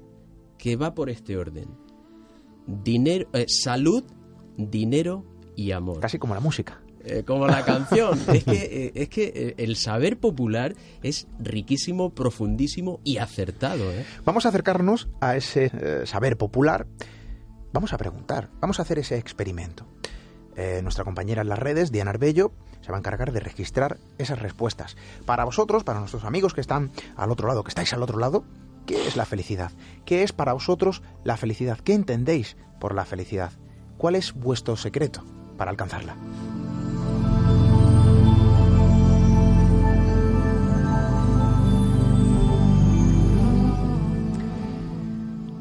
que va por este orden. Dinero, eh, salud, dinero y amor.
Casi como la música.
Eh, como la canción. es que, eh, es que eh, el saber popular es riquísimo, profundísimo y acertado.
Vamos a acercarnos a ese saber popular. Vamos a preguntar, vamos a hacer ese experimento. Nuestra compañera en las redes, Diana Arbello, se va a encargar de registrar esas respuestas. Para vosotros, para nuestros amigos que están al otro lado, que estáis al otro lado, ¿qué es la felicidad? ¿Qué es para vosotros la felicidad? ¿Qué entendéis por la felicidad? ¿Cuál es vuestro secreto para alcanzarla?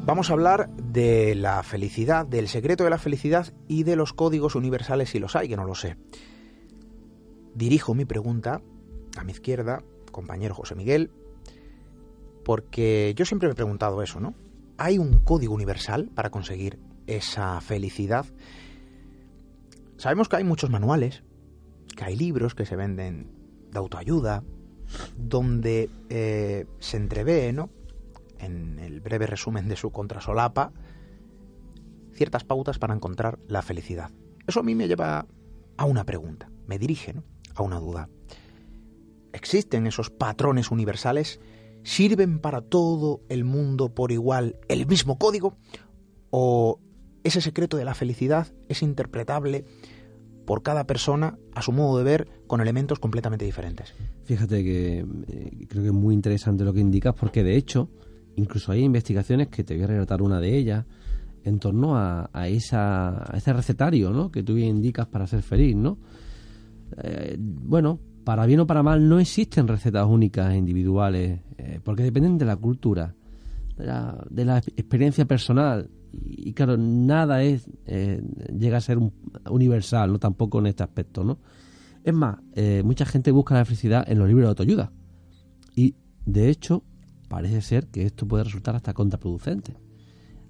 Vamos a hablar de la felicidad, del secreto de la felicidad y de los códigos universales si los hay, que no lo sé. Dirijo mi pregunta a mi izquierda, compañero José Miguel, porque yo siempre me he preguntado eso, ¿no? ¿Hay un código universal para conseguir esa felicidad? Sabemos que hay muchos manuales, que hay libros que se venden de autoayuda, donde eh, se entrevé, ¿no? en el breve resumen de su contrasolapa, ciertas pautas para encontrar la felicidad. Eso a mí me lleva a una pregunta, me dirige ¿no? A una duda. ¿Existen esos patrones universales? ¿Sirven para todo el mundo por igual el mismo código? ¿O ese secreto de la felicidad es interpretable por cada persona a su modo de ver con elementos completamente diferentes?
Fíjate que eh, creo que es muy interesante lo que indicas porque de hecho incluso hay investigaciones que te voy a relatar una de ellas en torno a, a, esa, a ese recetario ¿no? que tú indicas para ser feliz, ¿no? Eh, bueno, para bien o para mal no existen recetas únicas e individuales eh, porque dependen de la cultura, de la, experiencia personal y, claro, nada es eh, llega a ser un, universal, no tampoco en este aspecto, ¿no? Es más, mucha gente busca la felicidad en los libros de autoayuda y de hecho parece ser que esto puede resultar hasta contraproducente.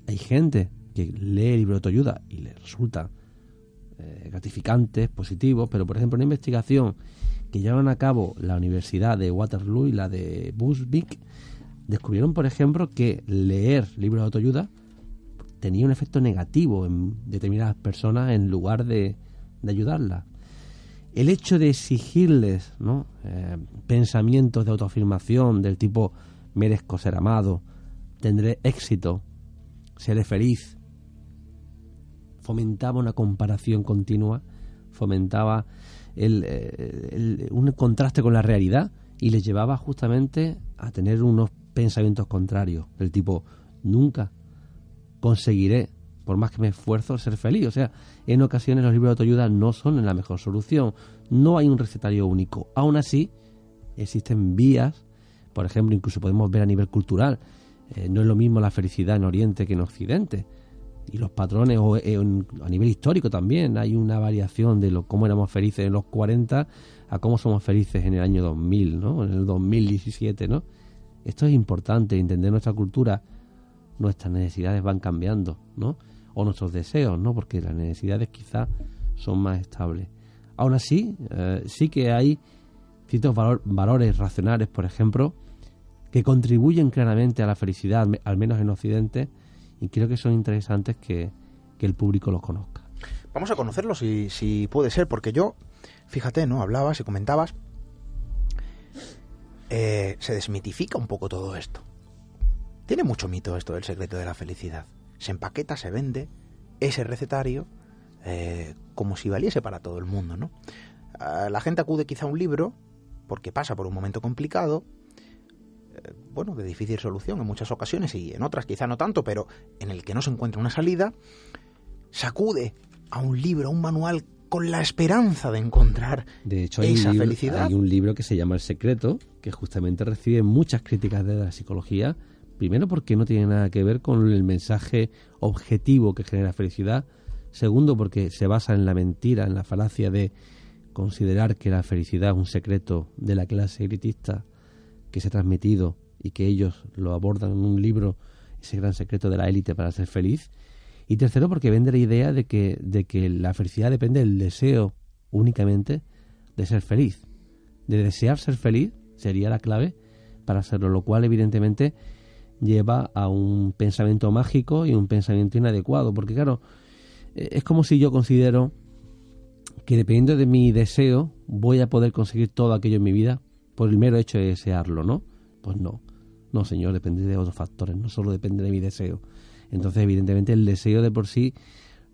Hay gente que lee libros de autoayuda y le resulta eh, gratificantes, positivos, pero por ejemplo una investigación que llevan a cabo la Universidad de Waterloo y la de Busbik descubrieron, por ejemplo, que leer libros de autoayuda tenía un efecto negativo en determinadas personas en lugar de, de ayudarlas. El hecho de exigirles eh, pensamientos de autoafirmación del tipo merezco ser amado, tendré éxito, seré feliz. Fomentaba una comparación continua, fomentaba el, el, un contraste con la realidad y les llevaba justamente a tener unos pensamientos contrarios, del tipo nunca conseguiré, por más que me esfuerzo, ser feliz. O sea, en ocasiones los libros de autoayuda no son la mejor solución, no hay un recetario único. Aún así, existen vías Por ejemplo, incluso podemos ver a nivel cultural, eh, no es lo mismo la felicidad en Oriente que en Occidente. Y los patrones, o eh, a nivel histórico también, hay una variación de lo, cómo éramos felices en los 40 a cómo somos felices en el año 2000, ¿no? En el 2017, ¿no? Esto es importante, entender nuestra cultura, nuestras necesidades van cambiando, ¿no? O nuestros deseos, ¿no? Porque las necesidades quizás son más estables. Aún así, eh, sí que hay ciertos valores racionales, por ejemplo, que contribuyen claramente a la felicidad, al menos en Occidente, y creo que son interesantes que, el público los conozca.
Vamos a conocerlos si, si puede ser, porque yo, fíjate, ¿no? Hablabas y comentabas, eh, se desmitifica un poco todo esto. Tiene mucho mito esto del secreto de la felicidad. Se empaqueta, se vende ese recetario eh, como si valiese para todo el mundo, ¿no? Ah, la gente acude quizá a un libro porque pasa por un momento complicado, bueno, de difícil solución en muchas ocasiones y en otras quizá no tanto, pero en el que no se encuentra una salida, sacude a un libro, a un manual con la esperanza de encontrar
de hecho, hay esa felicidad. Hay un libro que se llama El Secreto, que justamente recibe muchas críticas de la psicología, primero porque no tiene nada que ver con el mensaje objetivo que genera felicidad, segundo porque se basa en la mentira, en la falacia de considerar que la felicidad es un secreto de la clase elitista que se ha transmitido y que ellos lo abordan en un libro, ese gran secreto de la élite para ser feliz. Y tercero, porque vende la idea de que, de que la felicidad depende del deseo únicamente de ser feliz. De desear ser feliz sería la clave para hacerlo, lo cual evidentemente lleva a un pensamiento mágico y un pensamiento inadecuado, porque claro, eh, es como si yo considero que dependiendo de mi deseo voy a poder conseguir todo aquello en mi vida por el mero hecho de desearlo, ¿no? Pues no. No, señor, depende de otros factores, no solo depende de mi deseo. Entonces, evidentemente, el deseo de por sí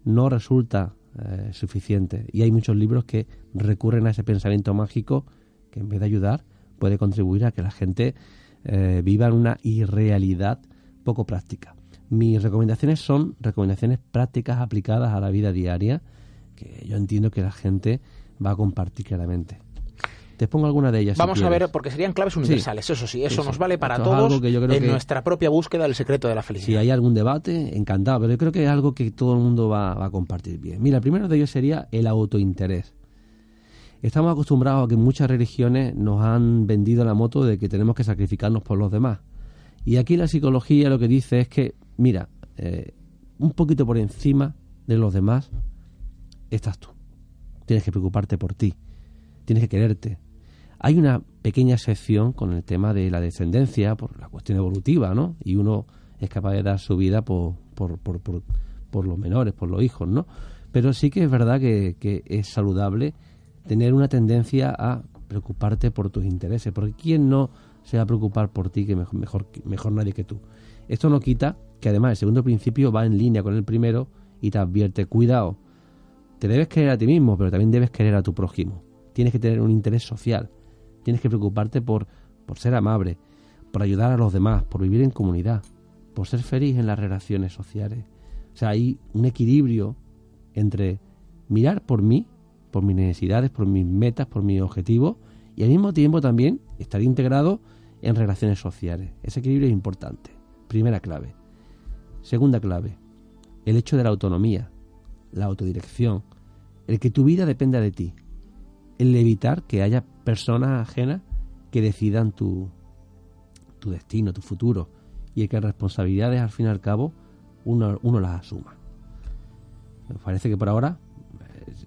no resulta eh, suficiente. Y hay muchos libros que recurren a ese pensamiento mágico que en vez de ayudar puede contribuir a que la gente eh, viva en una irrealidad poco práctica. Mis recomendaciones son recomendaciones prácticas aplicadas a la vida diaria que yo entiendo que la gente va a compartir claramente. Te pongo alguna de ellas.
Vamos a ver, porque serían claves universales, eso sí, eso nos vale para todos en nuestra propia búsqueda del secreto de la felicidad.
Si hay algún debate, encantado, pero yo creo que es algo que todo el mundo va, a compartir bien. Mira, el primero de ellos sería el autointerés. Estamos acostumbrados a que muchas religiones nos han vendido la moto de que tenemos que sacrificarnos por los demás. Y aquí la psicología lo que dice es que, mira, eh, un poquito por encima de los demás estás tú. Tienes que preocuparte por ti. Tienes que quererte. Hay una pequeña excepción con el tema de la descendencia, por la cuestión evolutiva, ¿no? Y uno es capaz de dar su vida por, por, por, por, los menores, por los hijos, ¿no? Pero sí que es verdad que, es saludable tener una tendencia a preocuparte por tus intereses, porque ¿quién no se va a preocupar por ti que mejor, mejor nadie que tú? Esto no quita que además el segundo principio va en línea con el primero y te advierte, cuidado, te debes querer a ti mismo, pero también debes querer a tu prójimo. Tienes que tener un interés social. Tienes que preocuparte por, por ser amable, por ayudar a los demás, por vivir en comunidad, por ser feliz en las relaciones sociales. O sea, hay un equilibrio entre mirar por mí, por mis necesidades, por mis metas, por mis objetivos, y al mismo tiempo también estar integrado en relaciones sociales. Ese equilibrio es importante. Primera clave. Segunda clave, el hecho de la autonomía la autodirección, el que tu vida dependa de ti, el evitar que haya personas ajenas que decidan tu, tu destino, tu futuro, y que responsabilidades al fin y al cabo uno, uno las asuma. Me parece que por ahora es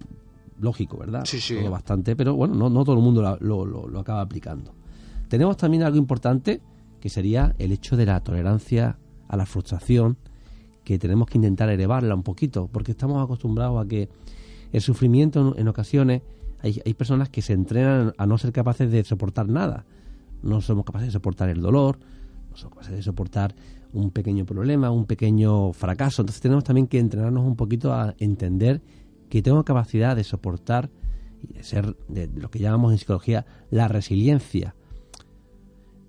lógico, ¿verdad?
Sí, sí.
Todo bastante, pero bueno, no, no todo el mundo lo, lo, lo acaba aplicando. Tenemos también algo importante que sería el hecho de la tolerancia a la frustración que tenemos que intentar elevarla un poquito, porque estamos acostumbrados a que el sufrimiento en ocasiones hay, hay personas que se entrenan a no ser capaces de soportar nada. No somos capaces de soportar el dolor, no somos capaces de soportar un pequeño problema, un pequeño fracaso. Entonces tenemos también que entrenarnos un poquito a entender que tengo capacidad de soportar y de ser de lo que llamamos en psicología la resiliencia.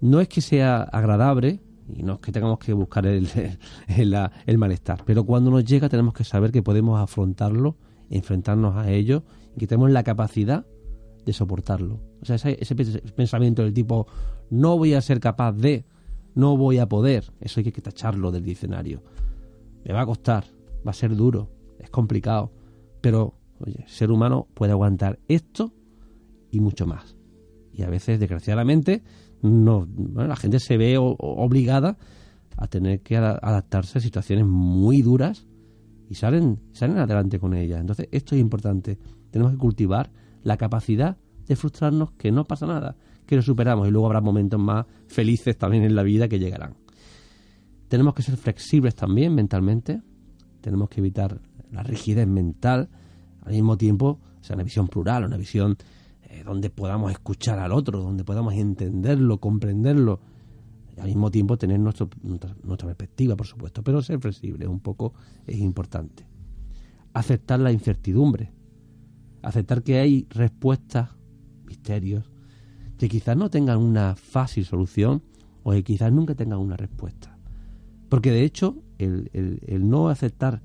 No es que sea agradable, y no es que tengamos que buscar el, el, malestar, pero cuando nos llega tenemos que saber que podemos afrontarlo, enfrentarnos a ello y que tenemos la capacidad de soportarlo. O sea, ese, pensamiento del tipo no voy a ser capaz de, no voy a poder, eso hay que tacharlo del diccionario. Me va a costar, va a ser duro, es complicado, pero oye, el ser humano puede aguantar esto y mucho más. Y a veces, desgraciadamente, no, la gente se ve obligada a tener que adaptarse a situaciones muy duras y salen, salen adelante con ellas. Entonces, esto es importante. Tenemos que cultivar la capacidad de frustrarnos, que no pasa nada, que lo superamos y luego habrá momentos más felices también en la vida que llegarán. Tenemos que ser flexibles también mentalmente, tenemos que evitar la rigidez mental, al mismo tiempo, o sea, una visión plural, una visión eh, donde podamos escuchar al otro, donde podamos entenderlo, comprenderlo, y al mismo tiempo tener nuestro, nuestra, perspectiva, por supuesto, pero ser flexible un poco es importante. Aceptar la incertidumbre, aceptar que hay respuestas, misterios, que quizás no tengan una fácil solución o que quizás nunca tengan una respuesta. Porque de hecho, el, el no aceptar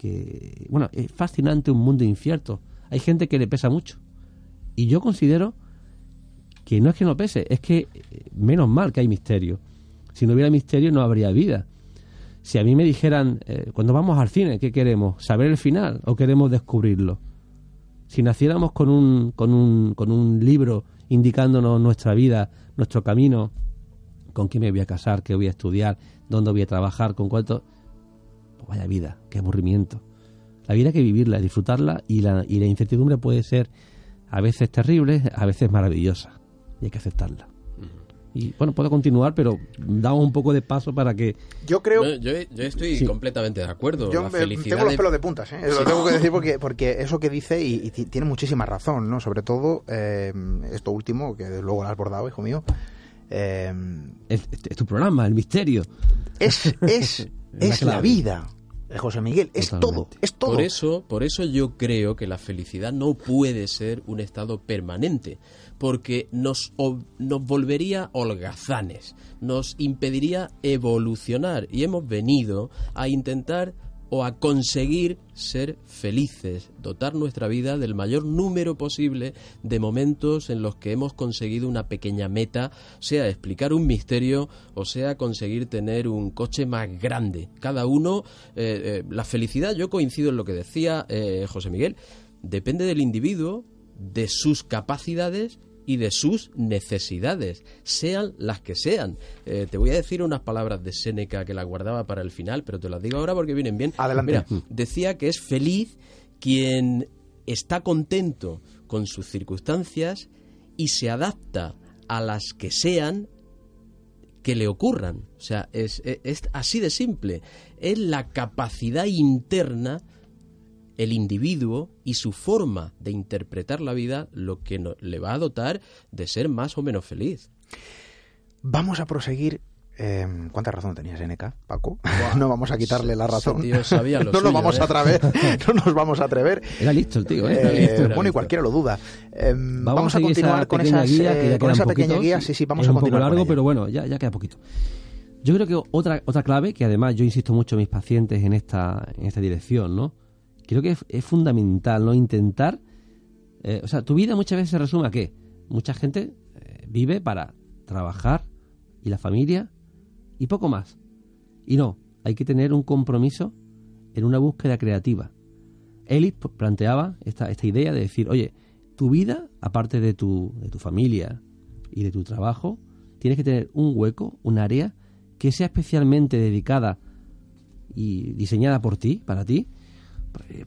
que, bueno, es fascinante un mundo incierto. Hay gente que le pesa mucho. Y yo considero que no es que no pese, es que menos mal que hay misterio. Si no hubiera misterio no habría vida. Si a mí me dijeran, eh, cuando vamos al cine, ¿qué queremos? ¿Saber el final o queremos descubrirlo? Si naciéramos con un, con un, con un libro indicándonos nuestra vida, nuestro camino, con quién me voy a casar, qué voy a estudiar, dónde voy a trabajar, con cuánto... Pues vaya vida, qué aburrimiento. La vida hay que vivirla, disfrutarla y la, y la incertidumbre puede ser a veces terrible, a veces maravillosa y hay que aceptarla. Y bueno, puedo continuar, pero damos un poco de paso para que.
Yo creo. yo, estoy completamente de acuerdo.
Yo tengo los pelos de puntas, ¿eh? lo tengo que decir porque, porque eso que dice, y, tiene muchísima razón, ¿no? Sobre todo eh, esto último, que luego lo has bordado, hijo mío.
Eh, es, tu programa, el misterio.
Es, es, es la vida. José Miguel, es todo, es todo.
Por eso, por eso yo creo que la felicidad no puede ser un estado permanente, porque nos, nos volvería holgazanes, nos impediría evolucionar y hemos venido a intentar o a conseguir ser felices, dotar nuestra vida del mayor número posible de momentos en los que hemos conseguido una pequeña meta, sea explicar un misterio o sea conseguir tener un coche más grande. Cada uno, eh, eh, la felicidad, yo coincido en lo que decía eh, José Miguel, depende del individuo, de sus capacidades y de sus necesidades, sean las que sean. Eh, te voy a decir unas palabras de Séneca que la guardaba para el final, pero te las digo ahora porque vienen bien.
Adelante.
Mira, decía que es feliz quien está contento con sus circunstancias y se adapta a las que sean que le ocurran. O sea, es, es así de simple. Es la capacidad interna el individuo y su forma de interpretar la vida lo que le va a dotar de ser más o menos feliz.
Vamos a proseguir eh, ¿Cuánta razón tenía Seneca, Paco? no vamos a quitarle la razón.
no
nos vamos a ¿eh? atrever. no nos vamos a atrever.
Era listo el tío,
¿eh? bueno, y cualquiera lo duda. vamos, a continuar con, esa pequeña guía. Sí, sí, vamos a continuar.
Un poco largo, pero bueno, ya, ya queda poquito. Yo creo que otra, otra clave, que además yo insisto mucho a mis pacientes en esta, en esta dirección, ¿no? Creo que es, fundamental, ¿no? Intentar... Eh, o sea, tu vida muchas veces se resume a qué? Mucha gente eh, vive para trabajar y la familia y poco más. Y no, hay que tener un compromiso en una búsqueda creativa. Ellis planteaba esta, esta idea de decir, oye, tu vida, aparte de tu, de tu familia y de tu trabajo, tienes que tener un hueco, un área que sea especialmente dedicada y diseñada por ti, para ti,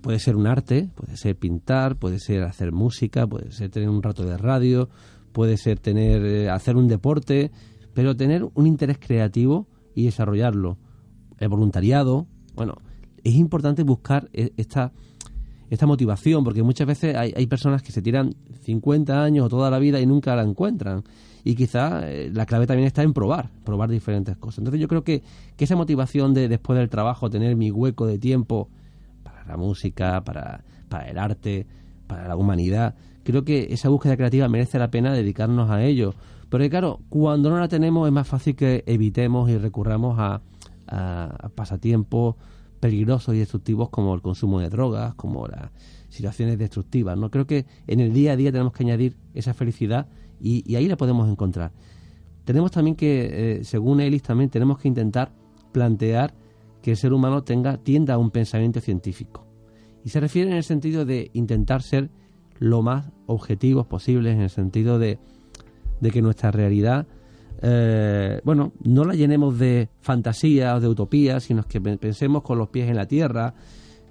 puede ser un arte, puede ser pintar, puede ser hacer música, puede ser tener un rato de radio, puede ser tener eh, hacer un deporte, pero tener un interés creativo y desarrollarlo. El voluntariado, bueno, es importante buscar e, esta esta motivación, porque muchas veces hay, hay, personas que se tiran 50 años o toda la vida y nunca la encuentran. Y quizá eh, la clave también está en probar, probar diferentes cosas. Entonces yo creo que, que esa motivación de después del trabajo tener mi hueco de tiempo la música, para, para el arte, para la humanidad. Creo que esa búsqueda creativa merece la pena dedicarnos a ello. Pero claro, cuando no la tenemos es más fácil que evitemos y recurramos a, a, pasatiempos peligrosos y destructivos como el consumo de drogas, como las situaciones destructivas. No creo que en el día a día tenemos que añadir esa felicidad y, y ahí la podemos encontrar. tenemos también que, eh, según Ellis, también tenemos que intentar plantear que el ser humano tenga, tienda a un pensamiento científico. Y se refiere en el sentido de intentar ser lo más objetivos posibles, en el sentido de, de que nuestra realidad, eh, bueno, no la llenemos de fantasía o de utopía, sino que pensemos con los pies en la tierra,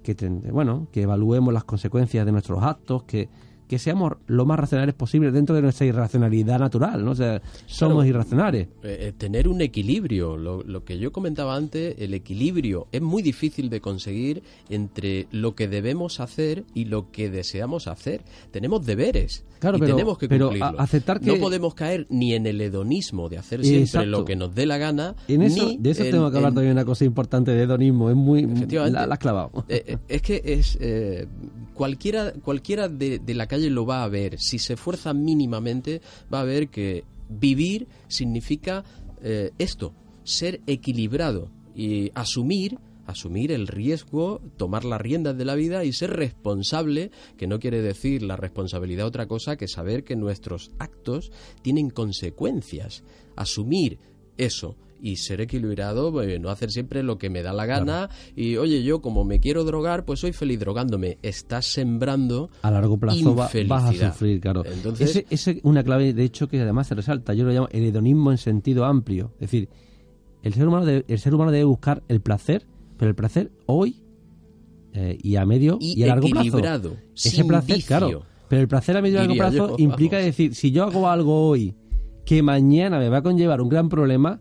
que, bueno, que evaluemos las consecuencias de nuestros actos, que, que seamos lo más racionales posible dentro de nuestra irracionalidad natural, ¿no? O sea, somos irracionales.
Eh, eh, tener un equilibrio, lo, lo, que yo comentaba antes, el equilibrio es muy difícil de conseguir entre lo que debemos hacer y lo que deseamos hacer. Tenemos deberes
claro,
y
pero,
tenemos que
pero
cumplirlos.
aceptar que
No podemos caer ni en el hedonismo de hacer siempre
Exacto.
lo que nos dé la gana,
en eso,
ni
de eso
en-
tengo que hablar
en-
también una cosa importante de hedonismo, es muy la, la has clavado.
Eh, eh, es que es eh, cualquiera cualquiera de, de la calle lo va a ver. Si se esfuerza mínimamente, va a ver que vivir significa eh, esto, ser equilibrado y asumir asumir el riesgo, tomar las riendas de la vida y ser responsable, que no quiere decir la responsabilidad otra cosa que saber que nuestros actos tienen consecuencias. Asumir eso y ser equilibrado, eh, no hacer siempre lo que me da la gana y oye, yo como me quiero drogar, pues soy feliz drogándome. Estás sembrando
a largo plazo va- vas a sufrir, claro.
Entonces,
es una clave, de hecho, que además se resalta. Yo lo llamo el hedonismo en sentido amplio. Es decir, el ser humano debe, el ser humano debe buscar el placer, pero el placer hoy eh, y a medio y,
y
a largo plazo. Ese placer,
vicio.
claro. Pero el placer a medio y largo plazo
yo,
implica
vamos.
decir, si yo hago algo hoy que mañana me va a conllevar un gran problema,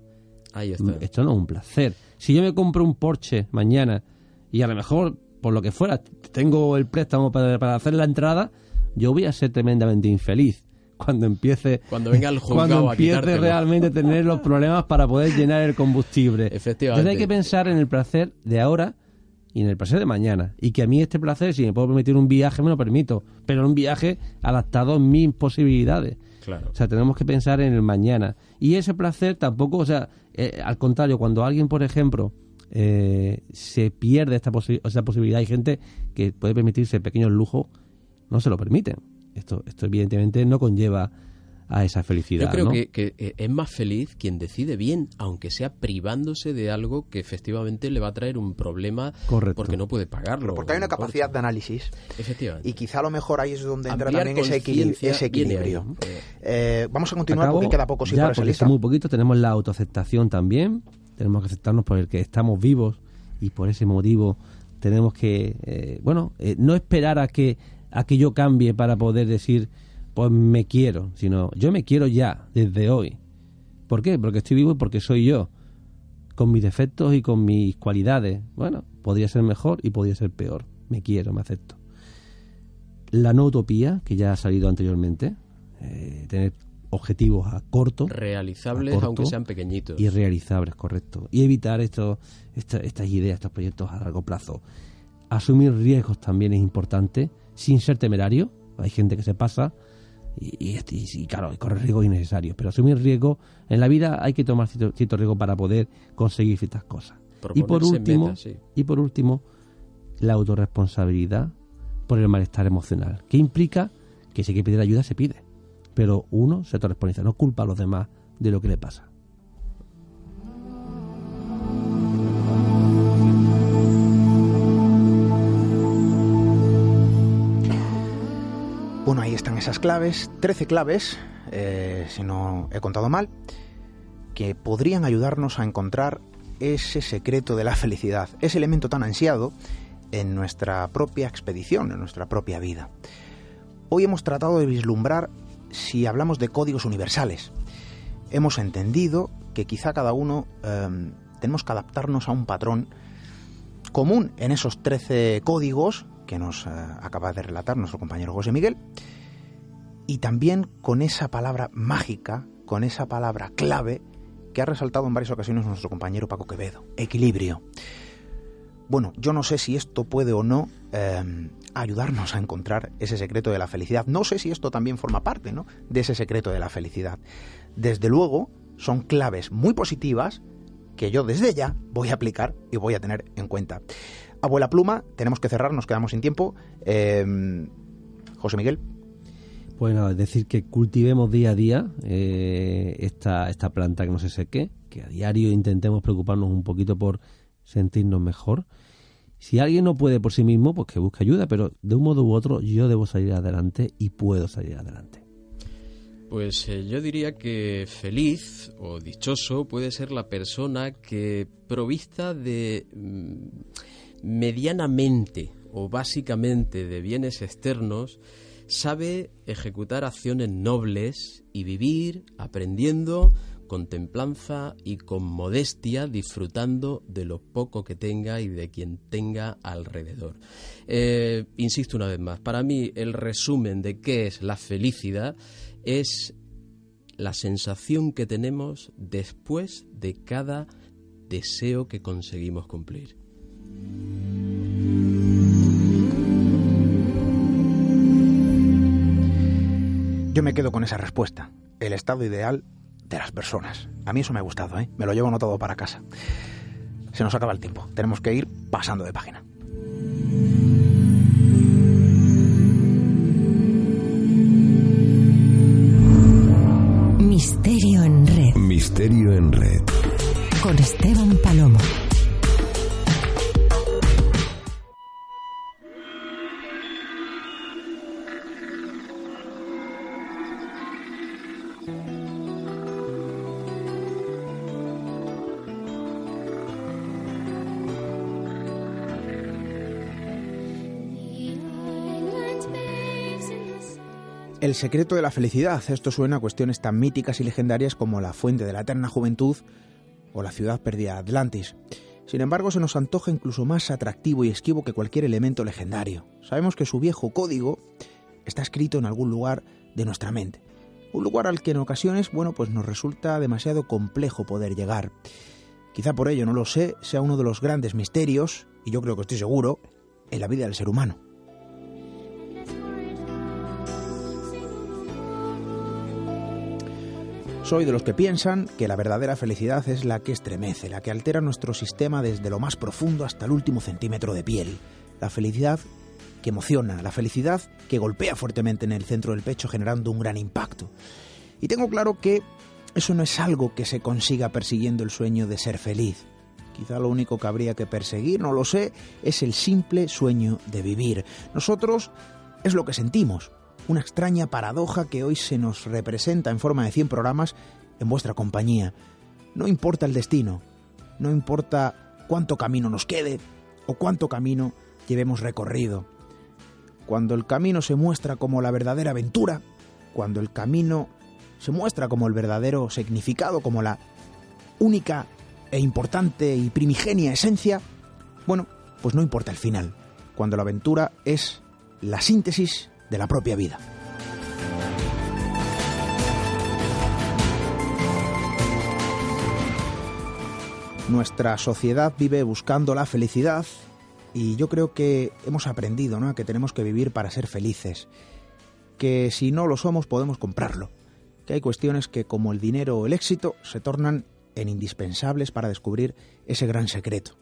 ahí está.
esto no es un placer. Si yo me compro un Porsche mañana y a lo mejor, por lo que fuera, tengo el préstamo para, para hacer la entrada, yo voy a ser tremendamente infeliz cuando empiece
Cuando venga el juzgado
cuando empiece realmente a tener los problemas para poder llenar el combustible.
Efectivamente.
Entonces hay que pensar en el placer de ahora y en el placer de mañana. Y que a mí este placer, si me puedo permitir un viaje, me lo permito. Pero un viaje adaptado a mis posibilidades. O sea, tenemos que pensar en el mañana. Y ese placer tampoco, o sea, eh, al contrario, cuando alguien, por ejemplo, eh, se pierde esta posi- esa posibilidad, hay gente que puede permitirse pequeños lujos, no se lo permiten. Esto, esto evidentemente no conlleva a esa felicidad.
Yo creo
¿no?
que, que, eh, es más feliz quien decide bien, aunque sea privándose de algo que efectivamente le va a traer un problema
Correcto.
porque no puede pagarlo.
Porque hay una capacidad de análisis
Efectivamente.
y quizá a lo mejor ahí es donde entra
Ampliar
también ese, equilibrio.
ahí. Eh,
Eh, vamos a continuar
Acabo,
porque queda poco sí
ya,
por esa
porque muy poquito. Tenemos la autoaceptación también. Tenemos que aceptarnos por el que estamos vivos y por ese motivo tenemos que, eh, bueno, eh, no esperar a que, a que yo cambie para poder decir, pues me quiero, sino yo me quiero ya, desde hoy. ¿Por qué? Porque estoy vivo y porque soy yo, con mis defectos y con mis cualidades. Bueno, podría ser mejor y podría ser peor. Me quiero, me acepto. La no utopía, que ya ha salido anteriormente, eh, tener objetivos a corto
realizables
a corto
aunque sean pequeñitos.
y realizables, correcto. Y evitar esto, esta- estas ideas, estos proyectos a largo plazo. Asumir riesgos también es importante, sin ser temerario. Hay gente que se pasa y, y, este- y claro, corre riesgos innecesarios. Pero asumir riesgos, en la vida hay que tomar cierto, cierto riesgo para poder conseguir ciertas cosas. Y por último,
sí.
y por último, la autorresponsabilidad por el malestar emocional, que implica que si hay que pedir ayuda, se pide. Pero uno se autorresponsabiliza, no culpa a los demás de lo que le pasa.
Bueno, ahí están esas claves, 13 claves, eh, si no he contado mal, que podrían ayudarnos a encontrar ese secreto de la felicidad, ese elemento tan ansiado en nuestra propia expedición, en nuestra propia vida. Hoy hemos tratado de vislumbrar si hablamos de códigos universales. Hemos entendido que quizá cada uno eh, tenemos que adaptarnos a un patrón común en esos 13 códigos que nos eh, acaba de relatar nuestro compañero José Miguel, y también con esa palabra mágica, con esa palabra clave que ha resaltado en varias ocasiones nuestro compañero Paco Quevedo, equilibrio. Bueno, yo no sé si esto puede o no eh, ayudarnos a encontrar ese secreto de la felicidad. No sé si esto también forma parte ¿no? de ese secreto de la felicidad. Desde luego, son claves muy positivas que yo desde ya voy a aplicar y voy a tener en cuenta. Abuela Pluma, tenemos que cerrar, nos quedamos sin tiempo. Eh, José Miguel.
Pues nada, es decir, que cultivemos día a día eh, esta, esta planta que no sé sé qué, que a diario intentemos preocuparnos un poquito por sentirnos mejor. Si alguien no puede por sí mismo, pues que busque ayuda, pero de un modo u otro yo debo salir adelante y puedo salir adelante.
Pues eh, yo diría que feliz o dichoso puede ser la persona que provista de mm, medianamente o básicamente de bienes externos sabe ejecutar acciones nobles y vivir aprendiendo con templanza y con modestia, disfrutando de lo poco que tenga y de quien tenga alrededor. Eh, insisto una vez más, para mí el resumen de qué es la felicidad es la sensación que tenemos después de cada deseo que conseguimos cumplir.
Yo me quedo con esa respuesta. El estado ideal de las personas. A mí eso me ha gustado, ¿eh? Me lo llevo anotado para casa. Se nos acaba el tiempo. Tenemos que ir pasando de página.
Misterio en red.
Misterio en red.
Con Esteban Palomo.
El secreto de la felicidad. Esto suena a cuestiones tan míticas y legendarias como la fuente de la eterna juventud o la ciudad perdida de Atlantis. Sin embargo, se nos antoja incluso más atractivo y esquivo que cualquier elemento legendario. Sabemos que su viejo código está escrito en algún lugar de nuestra mente. Un lugar al que en ocasiones, bueno, pues nos resulta demasiado complejo poder llegar. Quizá por ello, no lo sé, sea uno de los grandes misterios, y yo creo que estoy seguro, en la vida del ser humano. Soy de los que piensan que la verdadera felicidad es la que estremece, la que altera nuestro sistema desde lo más profundo hasta el último centímetro de piel. La felicidad que emociona, la felicidad que golpea fuertemente en el centro del pecho generando un gran impacto. Y tengo claro que eso no es algo que se consiga persiguiendo el sueño de ser feliz. Quizá lo único que habría que perseguir, no lo sé, es el simple sueño de vivir. Nosotros es lo que sentimos, una extraña paradoja que hoy se nos representa en forma de 100 programas en vuestra compañía. No importa el destino, no importa cuánto camino nos quede o cuánto camino llevemos recorrido. Cuando el camino se muestra como la verdadera aventura, cuando el camino se muestra como el verdadero significado, como la única e importante y primigenia esencia, bueno, pues no importa el final, cuando la aventura es la síntesis de la propia vida. Nuestra sociedad vive buscando la felicidad y yo creo que hemos aprendido ¿no? que tenemos que vivir para ser felices, que si no lo somos podemos comprarlo, que hay cuestiones que como el dinero o el éxito se tornan en indispensables para descubrir ese gran secreto.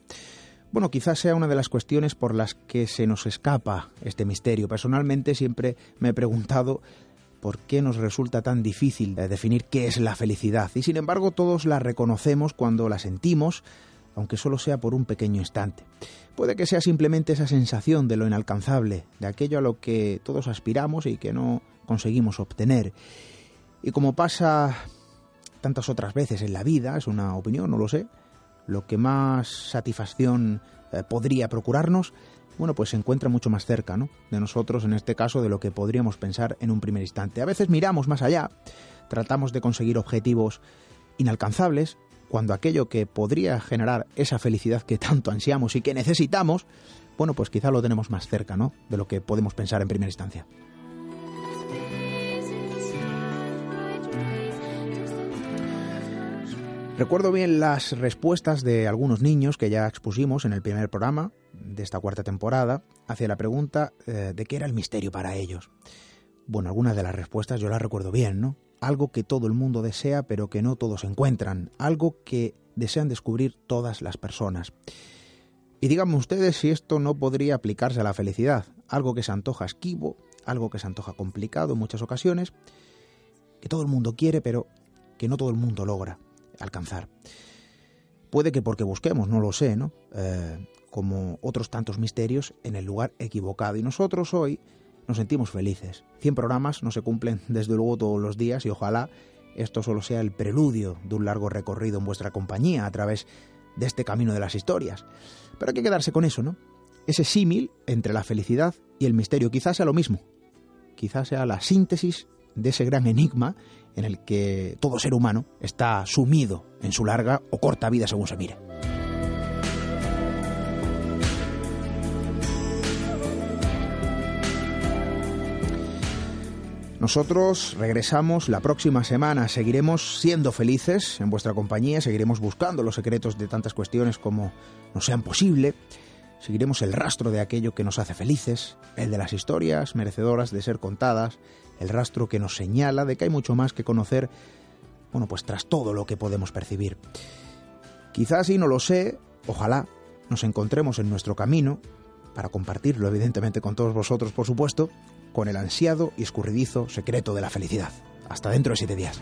Bueno, quizás sea una de las cuestiones por las que se nos escapa este misterio. Personalmente siempre me he preguntado por qué nos resulta tan difícil definir qué es la felicidad. Y sin embargo todos la reconocemos cuando la sentimos, aunque solo sea por un pequeño instante. Puede que sea simplemente esa sensación de lo inalcanzable, de aquello a lo que todos aspiramos y que no conseguimos obtener. Y como pasa tantas otras veces en la vida, es una opinión, no lo sé, lo que más satisfacción eh, podría procurarnos, bueno, pues se encuentra mucho más cerca, ¿no? De nosotros, en este caso, de lo que podríamos pensar en un primer instante. A veces miramos más allá, tratamos de conseguir objetivos inalcanzables, cuando aquello que podría generar esa felicidad que tanto ansiamos y que necesitamos, bueno, pues quizá lo tenemos más cerca, ¿no? De lo que podemos pensar en primera instancia. Recuerdo bien las respuestas de algunos niños que ya expusimos en el primer programa de esta cuarta temporada hacia la pregunta eh, de qué era el misterio para ellos. Bueno, algunas de las respuestas yo las recuerdo bien, ¿no? Algo que todo el mundo desea pero que no todos encuentran, algo que desean descubrir todas las personas. Y díganme ustedes si esto no podría aplicarse a la felicidad, algo que se antoja esquivo, algo que se antoja complicado en muchas ocasiones, que todo el mundo quiere, pero que no todo el mundo logra alcanzar. Puede que porque busquemos, no lo sé, ¿no? Eh, como otros tantos misterios en el lugar equivocado. Y nosotros hoy nos sentimos felices. 100 programas no se cumplen desde luego todos los días y ojalá esto solo sea el preludio de un largo recorrido en vuestra compañía a través de este camino de las historias. Pero hay que quedarse con eso, ¿no? Ese símil entre la felicidad y el misterio quizás sea lo mismo. Quizás sea la síntesis de ese gran enigma en el que todo ser humano está sumido en su larga o corta vida según se mire. Nosotros regresamos la próxima semana, seguiremos siendo felices en vuestra compañía, seguiremos buscando los secretos de tantas cuestiones como nos sean posible, seguiremos el rastro de aquello que nos hace felices, el de las historias merecedoras de ser contadas, el rastro que nos señala de que hay mucho más que conocer, bueno, pues tras todo lo que podemos percibir. Quizás, y no lo sé, ojalá nos encontremos en nuestro camino, para compartirlo evidentemente con todos vosotros, por supuesto, con el ansiado y escurridizo secreto de la felicidad. Hasta dentro de siete días.